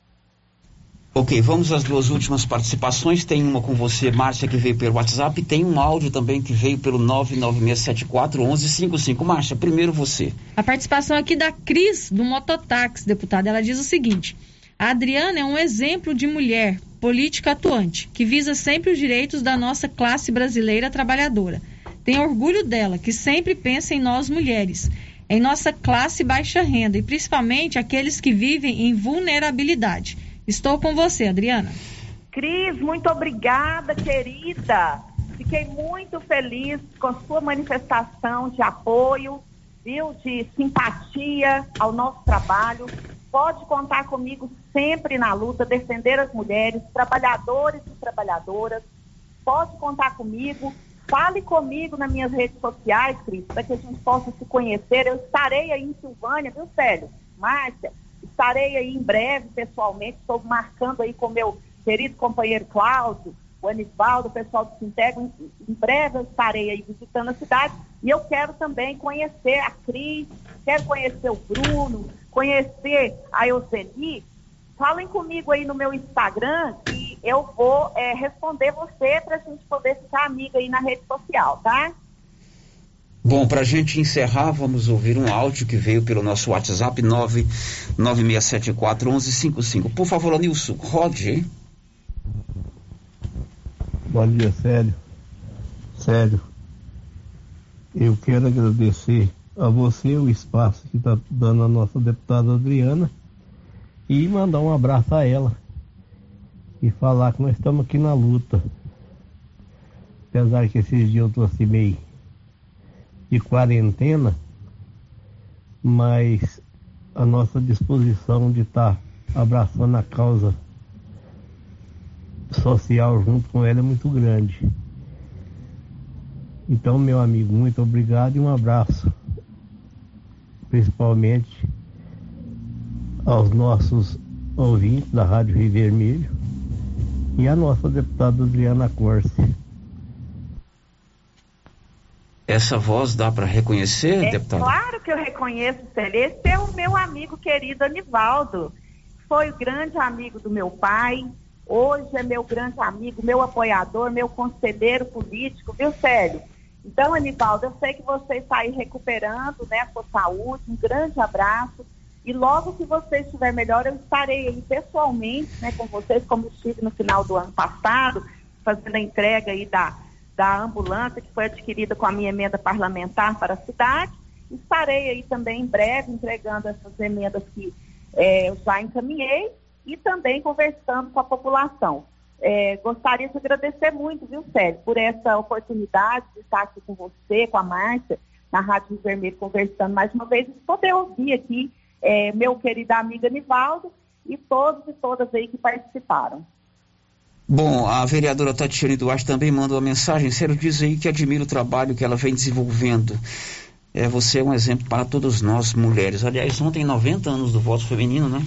Ok, vamos às duas últimas participações. Tem uma com você, Márcia, que veio pelo WhatsApp. Tem um áudio também que veio pelo 996741155. Márcia, primeiro você. A participação aqui da Cris, do Mototáxi, deputada. Ela diz o seguinte: a Adriana é um exemplo de mulher política atuante, que visa sempre os direitos da nossa classe brasileira trabalhadora. Tem orgulho dela, que sempre pensa em nós mulheres, em nossa classe baixa renda e principalmente aqueles que vivem em vulnerabilidade Estou com você, Adriana. Cris, muito obrigada, querida. Fiquei muito feliz com a sua manifestação de apoio, viu, de simpatia ao nosso trabalho. Pode contar comigo sempre na luta, defender as mulheres, trabalhadores e trabalhadoras. Pode contar comigo. Fale comigo nas minhas redes sociais, Cris, para que a gente possa se conhecer. Eu estarei aí em Silvânia, viu, Célio? Márcia, estarei aí em breve, pessoalmente. Estou marcando aí com meu querido companheiro Cláudio, o Anisvaldo, o pessoal do Sintego. Em breve eu estarei aí visitando a cidade. E eu quero também conhecer a Cris, quero conhecer o Bruno, conhecer a Euseli. Falem comigo aí no meu Instagram que eu vou é, responder você para a gente poder ficar amiga aí na rede social, tá? Bom, para a gente encerrar, vamos ouvir um áudio que veio pelo nosso WhatsApp 996741155. Por favor, Anilson, rode. Bom dia, Sério. Sério. Eu quero agradecer a você o espaço que está dando a nossa deputada Adriana e mandar um abraço a ela e falar que nós estamos aqui na luta. Apesar que esses dias eu estou assim meio de quarentena, mas a nossa disposição de estar tá abraçando a causa social junto com ela é muito grande. Então, meu amigo, muito obrigado e um abraço, principalmente aos nossos ouvintes da Rádio Rio Vermelho e a nossa deputada Adriana Corse. Essa voz dá para reconhecer, é deputada? Claro que eu reconheço, Célio. Esse é o meu amigo querido Anivaldo. Foi o grande amigo do meu pai, hoje é meu grande amigo, meu apoiador, meu conselheiro político, viu, Célio? Então, Anivaldo, eu sei que você está aí recuperando né, a sua saúde, um grande abraço. E logo que você estiver melhor, eu estarei aí pessoalmente né, com vocês, como estive no final do ano passado, fazendo a entrega aí da, da ambulância que foi adquirida com a minha emenda parlamentar para a cidade. Estarei aí também em breve entregando essas emendas que é, eu já encaminhei e também conversando com a população. É, gostaria de agradecer muito, viu, Sérgio, por essa oportunidade de estar aqui com você, com a Márcia, na Rádio Vermelho, conversando mais uma vez, e poder ouvir aqui é, meu querido amigo Anivaldo e todos e todas aí que participaram. Bom, a vereadora Tatiane Duarte também manda uma mensagem. Sério, diz aí que admira o trabalho que ela vem desenvolvendo. É, você é um exemplo para todos nós, mulheres. Aliás, ontem 90 anos do voto feminino, né?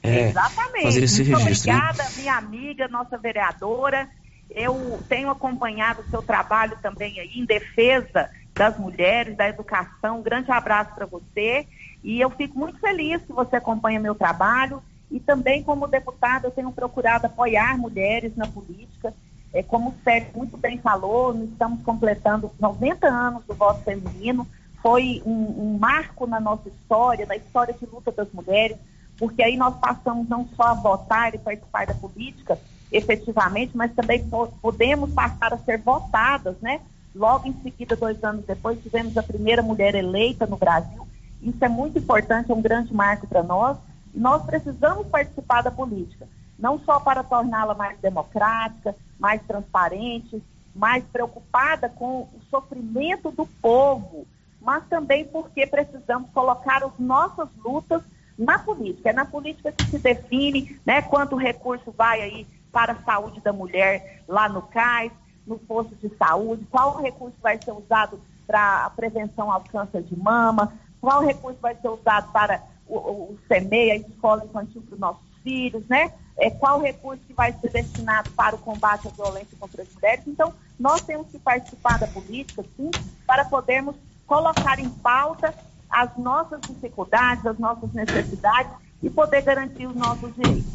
É, Exatamente. Fazer esse Muito registro. né? obrigada, minha amiga, nossa vereadora. Eu tenho acompanhado o seu trabalho também aí em defesa das mulheres, da educação. Um grande abraço para você. E eu fico muito feliz que você acompanha meu trabalho. E também, como deputada, eu tenho procurado apoiar mulheres na política. É, como o Sérgio muito bem falou, nós estamos completando 90 anos do voto feminino. Foi um, um marco na nossa história, na história de luta das mulheres, porque aí nós passamos não só a votar e participar da política efetivamente, mas também po- podemos passar a ser votadas, né? Logo em seguida, dois anos depois, tivemos a primeira mulher eleita no Brasil. Isso é muito importante, é um grande marco para nós. E nós precisamos participar da política, não só para torná-la mais democrática, mais transparente, mais preocupada com o sofrimento do povo, mas também porque precisamos colocar as nossas lutas na política. É na política que se define né, quanto recurso vai aí para a saúde da mulher lá no CAIS, no posto de saúde, qual recurso vai ser usado para a prevenção ao câncer de mama, qual recurso vai ser usado para o, o, CEMEI, a escola infantil para os nossos filhos, né? É, qual recurso que vai ser destinado para o combate à violência contra as mulheres. Então, nós temos que participar da política, sim, para podermos colocar em pauta as nossas dificuldades, as nossas necessidades e poder garantir os nossos direitos.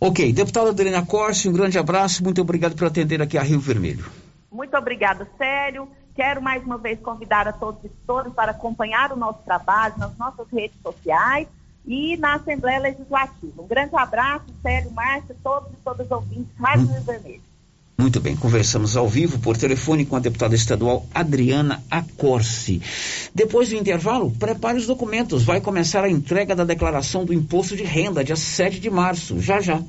Ok, deputada Adriana Corsi, um grande abraço. Muito obrigado por atender aqui a Rio Vermelho. Muito obrigada, Célio. Quero mais uma vez convidar a todos e todas para acompanhar o nosso trabalho nas nossas redes sociais e na Assembleia Legislativa. Um grande abraço, Célio, Márcia, todos e todas ouvintes, Rádio Rio Vermelho. Muito bem, conversamos ao vivo por telefone com a deputada estadual Adriana Acorce. Depois do intervalo, prepare os documentos. Vai começar a entrega da declaração do imposto de renda, dia 7 de março, já já.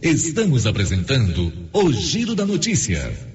Estamos apresentando o Giro da Notícia.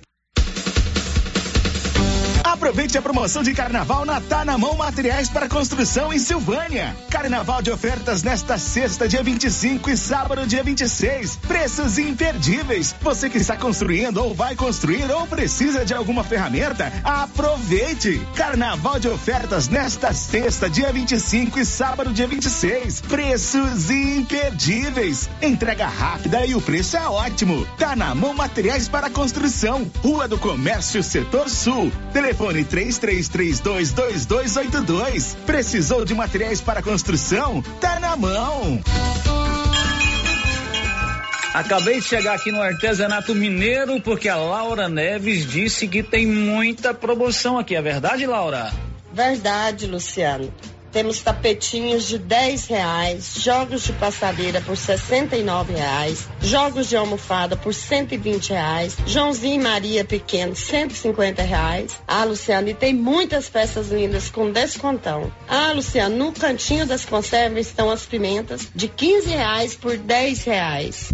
Aproveite a promoção de carnaval na Tá na Mão Materiais para Construção em Silvânia. Carnaval de ofertas nesta sexta, dia 25 e sábado, dia 26. Preços imperdíveis. Você que está construindo ou vai construir ou precisa de alguma ferramenta, aproveite. Carnaval de ofertas nesta sexta, dia 25 e sábado, dia 26. Preços imperdíveis. Entrega rápida e o preço é ótimo. Tá na Mão Materiais para Construção. Rua do Comércio, Setor Sul. Telefone Telefone 33322282. Precisou de materiais para construção? Tá na mão. Acabei de chegar aqui no artesanato mineiro porque a Laura Neves disse que tem muita promoção aqui. É verdade, Laura? Verdade, Luciano. Temos tapetinhos de 10 reais, jogos de passadeira por 69 reais, jogos de almofada por 120 reais, Joãozinho e Maria Pequeno 150 reais. Ah, Luciano, e tem muitas peças lindas com descontão. Ah, Luciano, no cantinho das conservas estão as pimentas de 15 reais por 10 reais.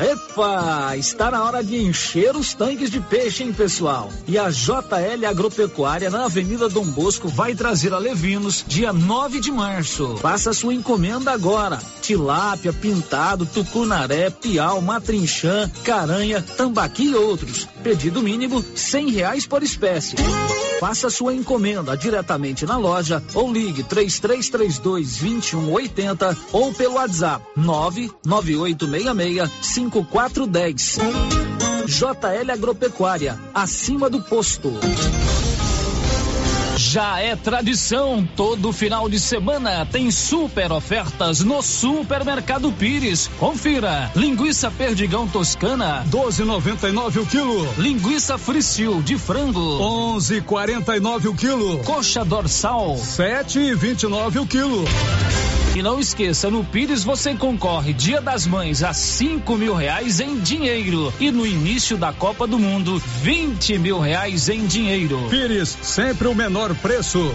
Epa, está na hora de encher os tanques de peixe, hein, pessoal? E a JL Agropecuária na Avenida Dom Bosco vai trazer a Levinos dia 9 de março. Faça sua encomenda agora. Tilápia, pintado, tucunaré, piau, matrinchã, caranha, tambaqui e outros. Pedido mínimo cem reais por espécie. Faça sua encomenda diretamente na loja ou ligue 3332 2180 ou pelo WhatsApp 99866 5410. JL Agropecuária, acima do posto. Já é tradição, todo final de semana tem super ofertas no Supermercado Pires. Confira: linguiça perdigão toscana 12,99 o quilo. Linguiça fricil de frango 11,49 o quilo. Coxa dorsal 7,29 o quilo. E não esqueça, no Pires você concorre Dia das Mães a cinco mil reais em dinheiro e no início da Copa do Mundo 20 mil reais em dinheiro. Pires, sempre o menor preço.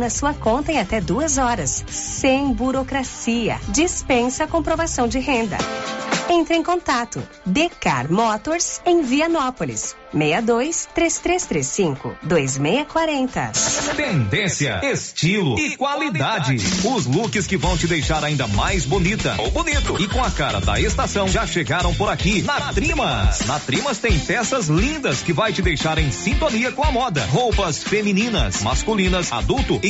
na sua conta em até duas horas, sem burocracia. Dispensa a comprovação de renda. Entre em contato. Decar Motors em Vianópolis. 62 3335 2640. Tendência, estilo e qualidade. Os looks que vão te deixar ainda mais bonita ou bonito e com a cara da estação já chegaram por aqui na Trimas. Na Trimas tem peças lindas que vai te deixar em sintonia com a moda. Roupas femininas, masculinas, adulto e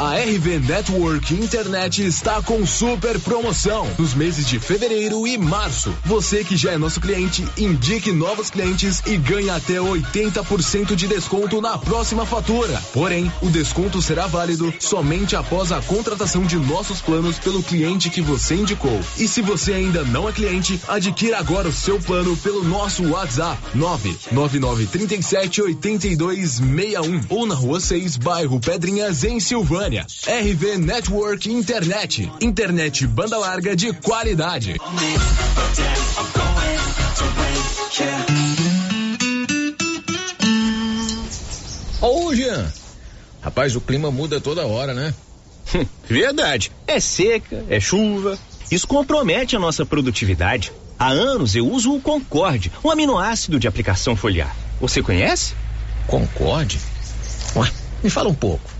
A RV Network Internet está com super promoção nos meses de fevereiro e março. Você que já é nosso cliente, indique novos clientes e ganhe até 80% de desconto na próxima fatura. Porém, o desconto será válido somente após a contratação de nossos planos pelo cliente que você indicou. E se você ainda não é cliente, adquira agora o seu plano pelo nosso WhatsApp 99937 8261 ou na rua 6, bairro Pedrinhas, em Silvânia. RV Network Internet. Internet banda larga de qualidade. Ô, Jean. Rapaz, o clima muda toda hora, né? Verdade. É seca, é chuva. Isso compromete a nossa produtividade. Há anos eu uso o Concorde, um aminoácido de aplicação foliar. Você conhece? Concorde? Ué, me fala um pouco.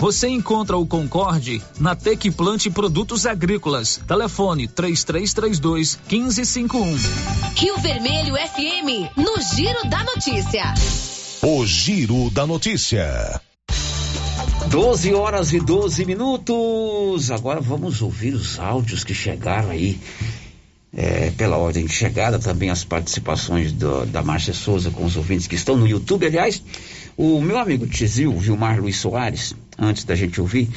Você encontra o Concorde na Tec Plante Produtos Agrícolas. Telefone 3332 1551. Rio Vermelho FM, no Giro da Notícia. O Giro da Notícia. 12 horas e 12 minutos. Agora vamos ouvir os áudios que chegaram aí. É, pela ordem de chegada, também as participações do, da Márcia Souza com os ouvintes que estão no YouTube. Aliás, o meu amigo Tizil, Vilmar Luiz Soares, antes da gente ouvir,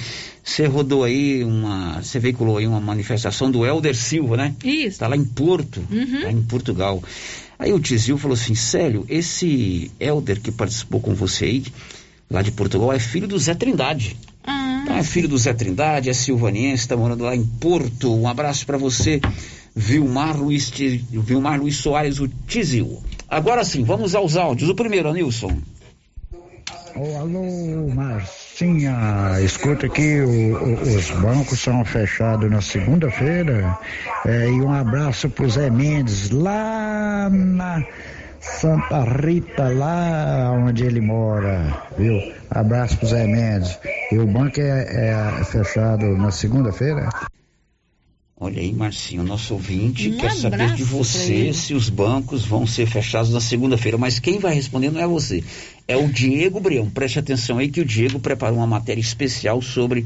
você rodou aí uma. Você veiculou aí uma manifestação do Helder Silva, né? Isso. Tá lá em Porto, Uhum. lá em Portugal. Aí o Tizil falou assim: Célio, esse Helder que participou com você aí, lá de Portugal, é filho do Zé Trindade. Então é filho do Zé Trindade, é silvaniense, está morando lá em Porto. Um abraço para você, Vilmar Luiz, Vilmar Luiz Soares, o Tizil. Agora sim, vamos aos áudios. O primeiro, Nilson. Ô, alô, Marcinha, escuta aqui, o- o- os bancos são fechados na segunda-feira é, e um abraço pro Zé Mendes lá na Santa Rita, lá onde ele mora, viu? Abraço pro Zé Mendes. E o banco é, é fechado na segunda-feira? Olha aí, Marcinho, nosso ouvinte Um quer saber de você se os bancos vão ser fechados na segunda-feira. Mas quem vai responder não é você, é o Diego Brião. Preste atenção aí que o Diego preparou uma matéria especial sobre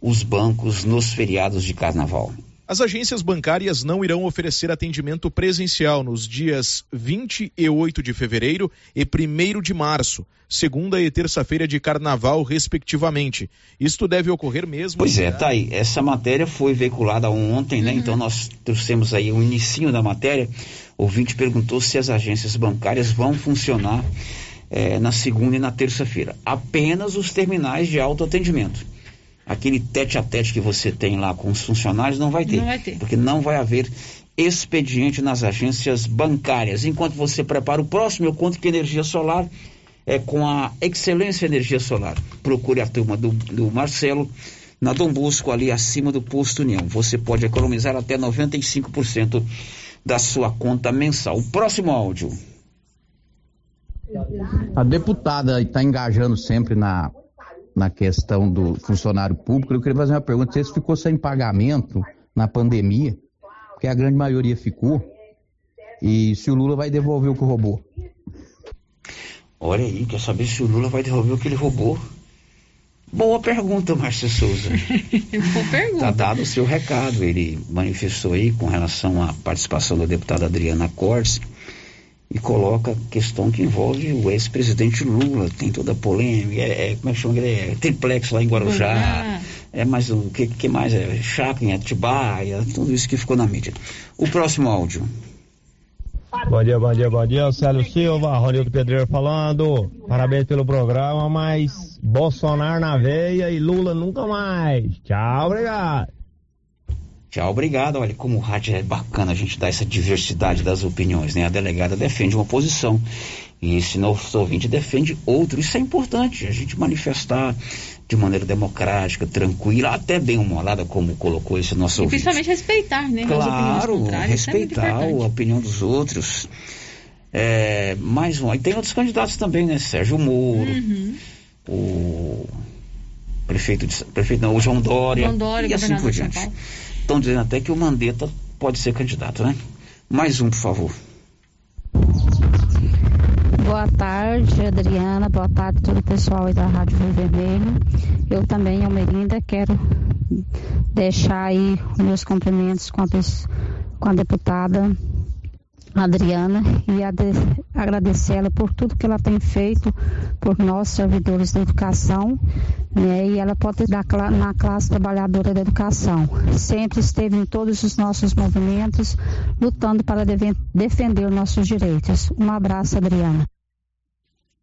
os bancos nos feriados de carnaval. As agências bancárias não irão oferecer atendimento presencial nos dias 28 de fevereiro e 1 de março, segunda e terça-feira de carnaval, respectivamente. Isto deve ocorrer mesmo. Pois é, tá aí. Essa matéria foi veiculada ontem, né? Então nós trouxemos aí o inicinho da matéria. O ouvinte perguntou se as agências bancárias vão funcionar eh, na segunda e na terça-feira. Apenas os terminais de autoatendimento. Aquele tete a tete que você tem lá com os funcionários não vai ter. Não vai ter. Porque não vai haver expediente nas agências bancárias. Enquanto você prepara o próximo, eu conto que energia solar é com a Excelência Energia Solar. Procure a turma do, do Marcelo na Dom Bosco, ali acima do posto União. Você pode economizar até 95% da sua conta mensal. O próximo áudio. A deputada está engajando sempre na, na questão do funcionário público. Eu queria fazer uma pergunta: se ficou sem pagamento na pandemia, porque a grande maioria ficou, e se o Lula vai devolver o que roubou? Olha aí, quer saber se o Lula vai devolver o que ele roubou? Boa pergunta, Márcia Souza. *laughs* Boa pergunta. Tá dado o seu recado. Ele manifestou aí com relação à participação da deputada Adriana Cortes e coloca a questão que envolve o ex-presidente Lula. Tem toda a polêmica, é, é, como é que chama? É triplex lá em Guarujá. É mais o que, que mais? É em Atibaia, tudo isso que ficou na mídia. O próximo áudio. Bom dia, bom dia, bom dia. Célio Silva, Ronildo Pedreiro falando. Parabéns pelo programa, mas Bolsonaro na veia e Lula nunca mais. Tchau, obrigado. Tchau, obrigado. Olha, como o rádio é bacana a gente dar essa diversidade das opiniões, né? A delegada defende uma posição e esse nosso ouvinte defende outro. Isso é importante, a gente manifestar de maneira democrática, tranquila, até bem humorada, como colocou esse nosso E ouvinte. principalmente respeitar, né? Claro, é respeitar importante. a opinião dos outros. É, mais um. E tem outros candidatos também, né? Sérgio Moro, Uhum. o prefeito, de, prefeito não, o João Dória, João Dória, e assim por diante. Estão dizendo até que o Mandetta pode ser candidato, né? Mais um, por favor. Boa tarde, Adriana. Boa tarde todo o pessoal aí da Rádio Rio Vermelho. Eu também, Almerinda, quero deixar aí meus cumprimentos com a, com a deputada Adriana e ade- agradecer ela por tudo que ela tem feito por nós, servidores da educação, né? E ela pode dar na classe trabalhadora da educação. Sempre esteve em todos os nossos movimentos, lutando para defender os nossos direitos. Um abraço, Adriana.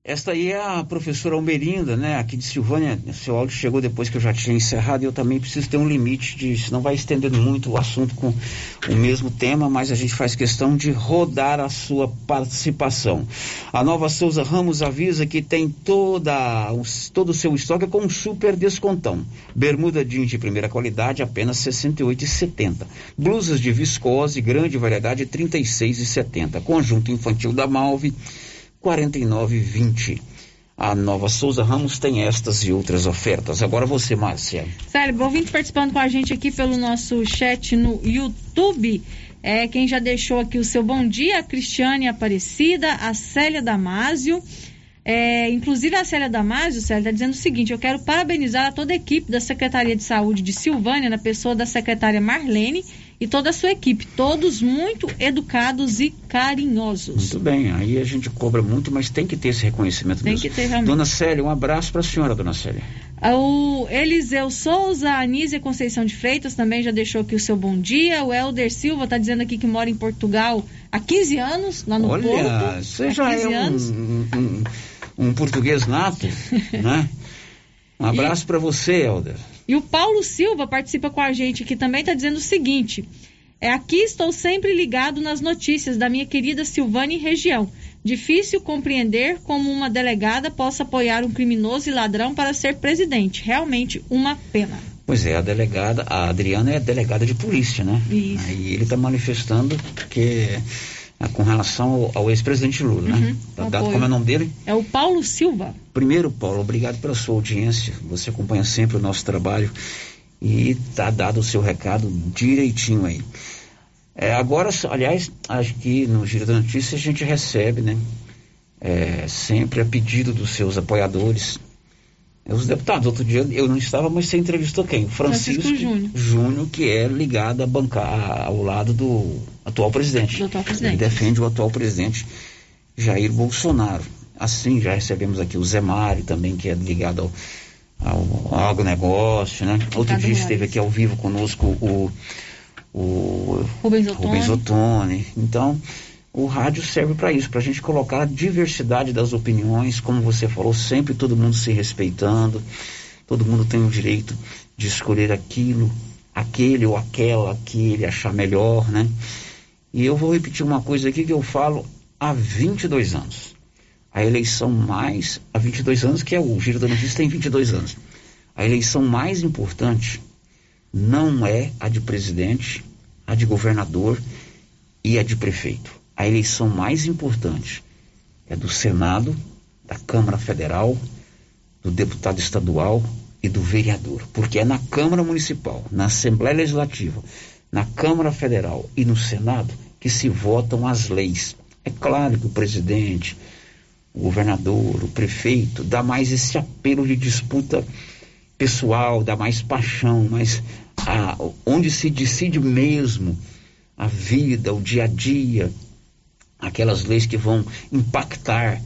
Esta aí é a professora Almerinda, né? Aqui de Silvânia. Seu áudio chegou depois que eu já tinha encerrado e eu também preciso ter um limite de. Senão vai estendendo muito o assunto com o mesmo tema, mas a gente faz questão de rodar a sua participação. A Nova Souza Ramos avisa que tem toda, todo o seu estoque com um super descontão. Bermuda jeans de primeira qualidade, apenas R$ 68,70. Blusas de viscose, grande variedade, R$ 36,70. Conjunto infantil da Malve. 49,20. A Nova Souza Ramos tem estas e outras ofertas. Agora você, Márcia. Sério, ouvinte participando com a gente aqui pelo nosso chat no YouTube. É, quem já deixou aqui o seu bom dia, a Cristiane Aparecida, a Célia Damásio. É, inclusive a Célia Damásio, Célia, está dizendo o seguinte: eu quero parabenizar a toda a equipe da Secretaria de Saúde de Silvânia, na pessoa da secretária Marlene e toda a sua equipe. Todos muito educados e carinhosos. Muito bem, aí a gente cobra muito, mas tem que ter esse reconhecimento Tem mesmo. que ter, realmente. Dona Célia, um abraço para a senhora, Dona Célia. O Eliseu Souza, a Anísia Conceição de Freitas também já deixou aqui o seu bom dia. O Helder Silva está dizendo aqui que mora em Portugal há 15 anos, lá no Olha, Porto. você já 15 é um, um, um- um português nato, *laughs* né? Um abraço para você, Helder. E o Paulo Silva participa com a gente aqui também, está dizendo o seguinte: é aqui estou sempre ligado nas notícias da minha querida Silvânia e região. Difícil compreender como uma delegada possa apoiar um criminoso e ladrão para ser presidente. Realmente uma pena. Pois é, a delegada, a Adriana é delegada de polícia, né? Isso. Aí ele está manifestando que com relação ao, ao ex-presidente Lula, né? Uhum, Tá dado, como é o nome dele? É o Paulo Silva. Primeiro, Paulo, obrigado pela sua audiência. Você acompanha sempre o nosso trabalho e tá dado o seu recado direitinho aí. É, agora, aliás, acho que no Giro da Notícia a gente recebe, né? é, sempre a pedido dos seus apoiadores. É, Os deputados, outro dia eu não estava, mas você entrevistou quem? Francisco, Francisco Júnior. Júnior, que é ligado a bancar ao lado do atual presidente. Do atual presidente. Ele defende o atual presidente Jair Bolsonaro. Assim, já recebemos aqui o Zé Mário também, que é ligado ao, ao, ao agronegócio, né? Outro dia esteve aqui ao vivo conosco o, o Rubens Ottoni. Rubens Ottoni. Então, o rádio serve para isso, para a gente colocar a diversidade das opiniões, como você falou, sempre todo mundo se respeitando, todo mundo tem o direito de escolher aquilo, aquele ou aquela que ele achar melhor, né? E eu vou repetir uma coisa aqui que eu falo há 22 anos. a eleição mais. Há 22 anos, que é o Giro da Notícia tem 22 anos. A eleição mais importante não é a de presidente, a de governador e a de prefeito. A eleição mais importante é do Senado, da Câmara Federal, do deputado estadual e do vereador, porque é na Câmara Municipal, na Assembleia Legislativa, na Câmara Federal e no Senado que se votam as leis. É claro que o presidente, o governador, o prefeito dá mais esse apelo de disputa pessoal, dá mais paixão, mas a, onde se decide mesmo a vida, o dia a dia, aquelas leis que vão impactar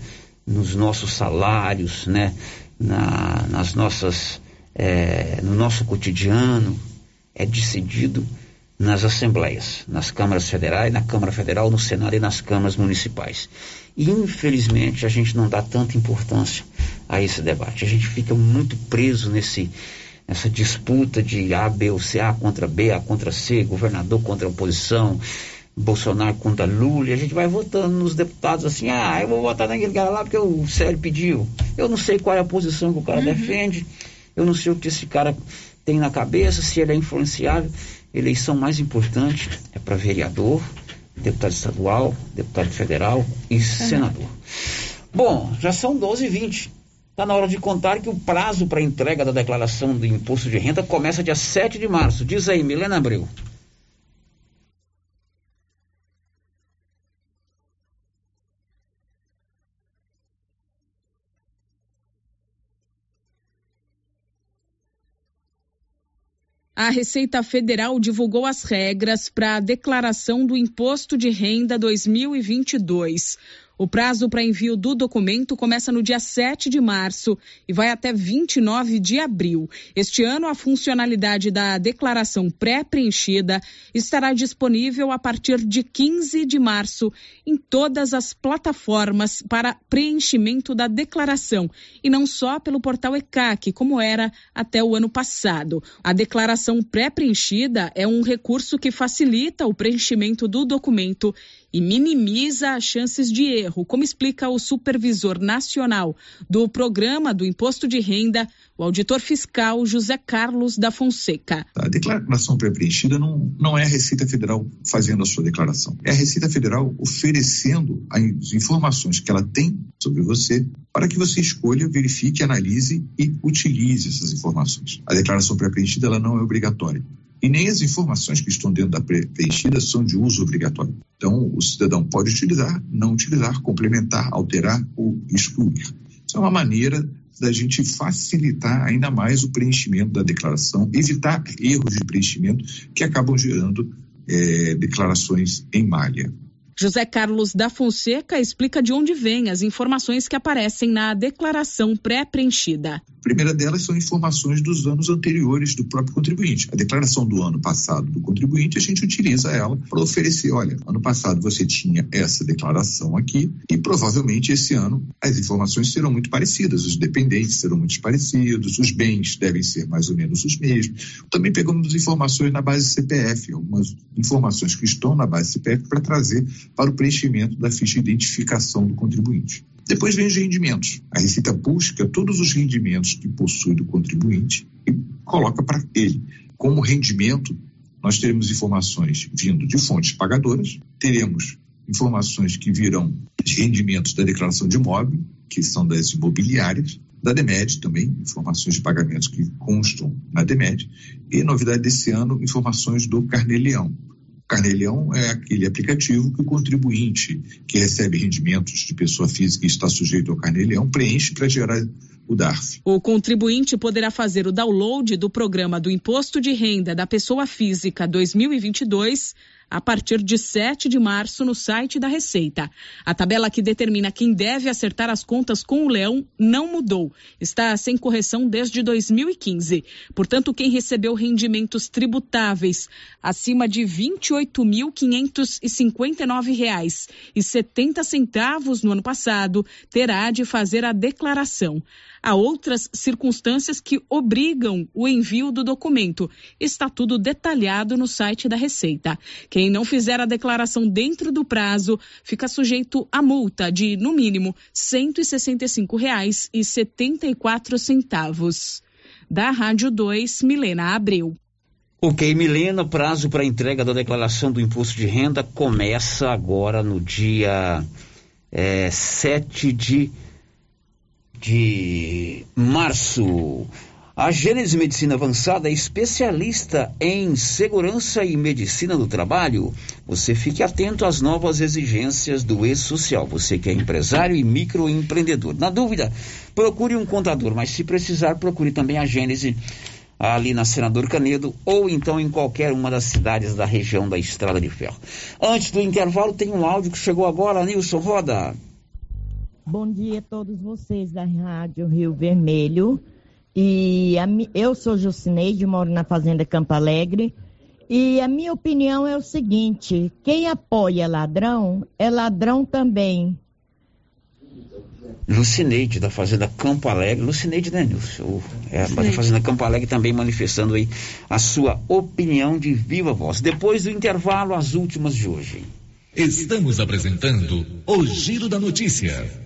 nos nossos salários, né? Na, nas nossas, é, no nosso cotidiano, é decidido nas assembleias, nas câmaras federais, na Câmara Federal, no Senado e nas câmaras municipais. E infelizmente a gente não dá tanta importância a esse debate. A gente fica muito preso nesse nessa disputa de A, B ou C, A contra B, A contra C, governador contra oposição, Bolsonaro contra Lula, e a gente vai votando nos deputados assim, ah, eu vou votar naquele cara lá porque o Célio pediu. Eu não sei qual é a posição que o cara uhum. defende, eu não sei o que esse cara tem na cabeça, se ele é influenciável. Eleição mais importante é para vereador, deputado estadual, deputado federal e uhum. senador. Bom, já são 12 e 20 Está na hora de contar que o prazo para entrega da declaração do imposto de renda começa dia 7 de março. Diz aí, Milena Abreu. A Receita Federal divulgou as regras para a declaração do Imposto de Renda 2022. O prazo para envio do documento começa no dia 7 de março e vai até 29 de abril. Este ano, a funcionalidade da declaração pré-preenchida estará disponível a partir de 15 de março em todas as plataformas para preenchimento da declaração e não só pelo portal ECAC, como era até o ano passado. A declaração pré-preenchida é um recurso que facilita o preenchimento do documento e minimiza as chances de erro, como explica o supervisor nacional do programa do Imposto de Renda, o auditor fiscal José Carlos da Fonseca. A declaração pré-preenchida não, não é a Receita Federal fazendo a sua declaração, é a Receita Federal oferecendo as informações que ela tem sobre você para que você escolha, verifique, analise e utilize essas informações. A declaração pré-preenchida ela não é obrigatória e nem as informações que estão dentro da preenchida são de uso obrigatório. Então, o cidadão pode utilizar, não utilizar, complementar, alterar ou excluir. Isso é uma maneira da gente facilitar ainda mais o preenchimento da declaração, evitar erros de preenchimento que acabam gerando é, declarações em malha. José Carlos da Fonseca explica de onde vêm as informações que aparecem na declaração pré-preenchida. A primeira delas são informações dos anos anteriores do próprio contribuinte. A declaração do ano passado do contribuinte, a gente utiliza ela para oferecer: olha, ano passado você tinha essa declaração aqui e provavelmente esse ano as informações serão muito parecidas, os dependentes serão muito parecidos, os bens devem ser mais ou menos os mesmos. Também pegamos informações na base CPF, algumas informações que estão na base CPF para trazer para o preenchimento da ficha de identificação do contribuinte. Depois vem os rendimentos. A Receita busca todos os rendimentos que possui do contribuinte e coloca para ele. Como rendimento, nós teremos informações vindo de fontes pagadoras, teremos informações que virão de rendimentos da declaração de imóvel, que são das imobiliárias, da DEMED também, informações de pagamentos que constam na DEMED, e novidade desse ano, informações do Carnê-Leão, Carnelhão é aquele aplicativo que o contribuinte que recebe rendimentos de pessoa física e está sujeito ao Carnelhão preenche para gerar o DARF. O contribuinte poderá fazer o download do programa do Imposto de Renda da Pessoa Física 2022 a partir de 7 de março no site da Receita. A tabela que determina quem deve acertar as contas com o leão não mudou. Está sem correção desde 2015. Portanto, quem recebeu rendimentos tributáveis acima de R$ 28.559,70 no ano passado terá de fazer a declaração. Há outras circunstâncias que obrigam o envio do documento. Está tudo detalhado no site da Receita. Quem não fizer a declaração dentro do prazo fica sujeito a multa de, no mínimo, R$ 165,74. Da Rádio 2, Milena Abreu. Ok, Milena, prazo para entrega da declaração do imposto de renda começa agora no dia é, 7 de, de março. A Gênese Medicina Avançada é especialista em segurança e medicina do trabalho. Você fique atento às novas exigências do e-social. Você que é empresário e microempreendedor. Na dúvida, procure um contador, mas se precisar, procure também a Gênese ali na Senador Canedo ou então em qualquer uma das cidades da região da Estrada de Ferro. Antes do intervalo, tem um áudio que chegou agora, Nilson Roda. Bom dia a todos vocês da Rádio Rio Vermelho. E a, eu sou Jucineide, moro na Fazenda Campo Alegre. E a minha opinião é o seguinte: quem apoia ladrão é ladrão também. Lucineide, da Fazenda Campo Alegre. Lucineide, né, Nilson? É, da Fazenda Campo Alegre também manifestando aí a sua opinião de viva voz. Depois do intervalo, as últimas de hoje. Estamos apresentando o Giro da Notícia.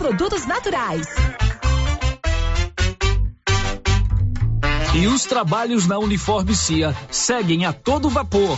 produtos naturais. E os trabalhos na Uniforme CIA seguem a todo vapor.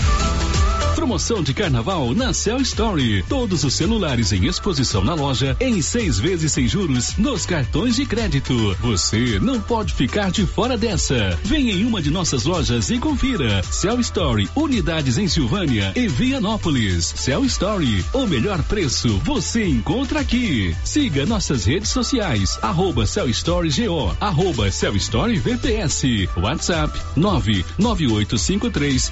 Promoção de carnaval na Cell Story. Todos os celulares em exposição na loja em seis vezes sem juros nos cartões de crédito. Você não pode ficar de fora dessa. Venha em uma de nossas lojas e confira. Cell Story, unidades em Silvânia e Vianópolis. Cell Story, o melhor preço você encontra aqui. Siga nossas redes sociais, arroba Cell Story GO, arroba Cell Story VPS. WhatsApp 99853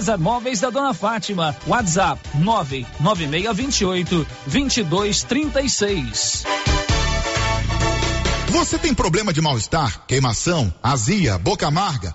César Móveis da Dona Fátima. WhatsApp 99628 2236. Você tem problema de mal-estar, queimação, azia, boca amarga,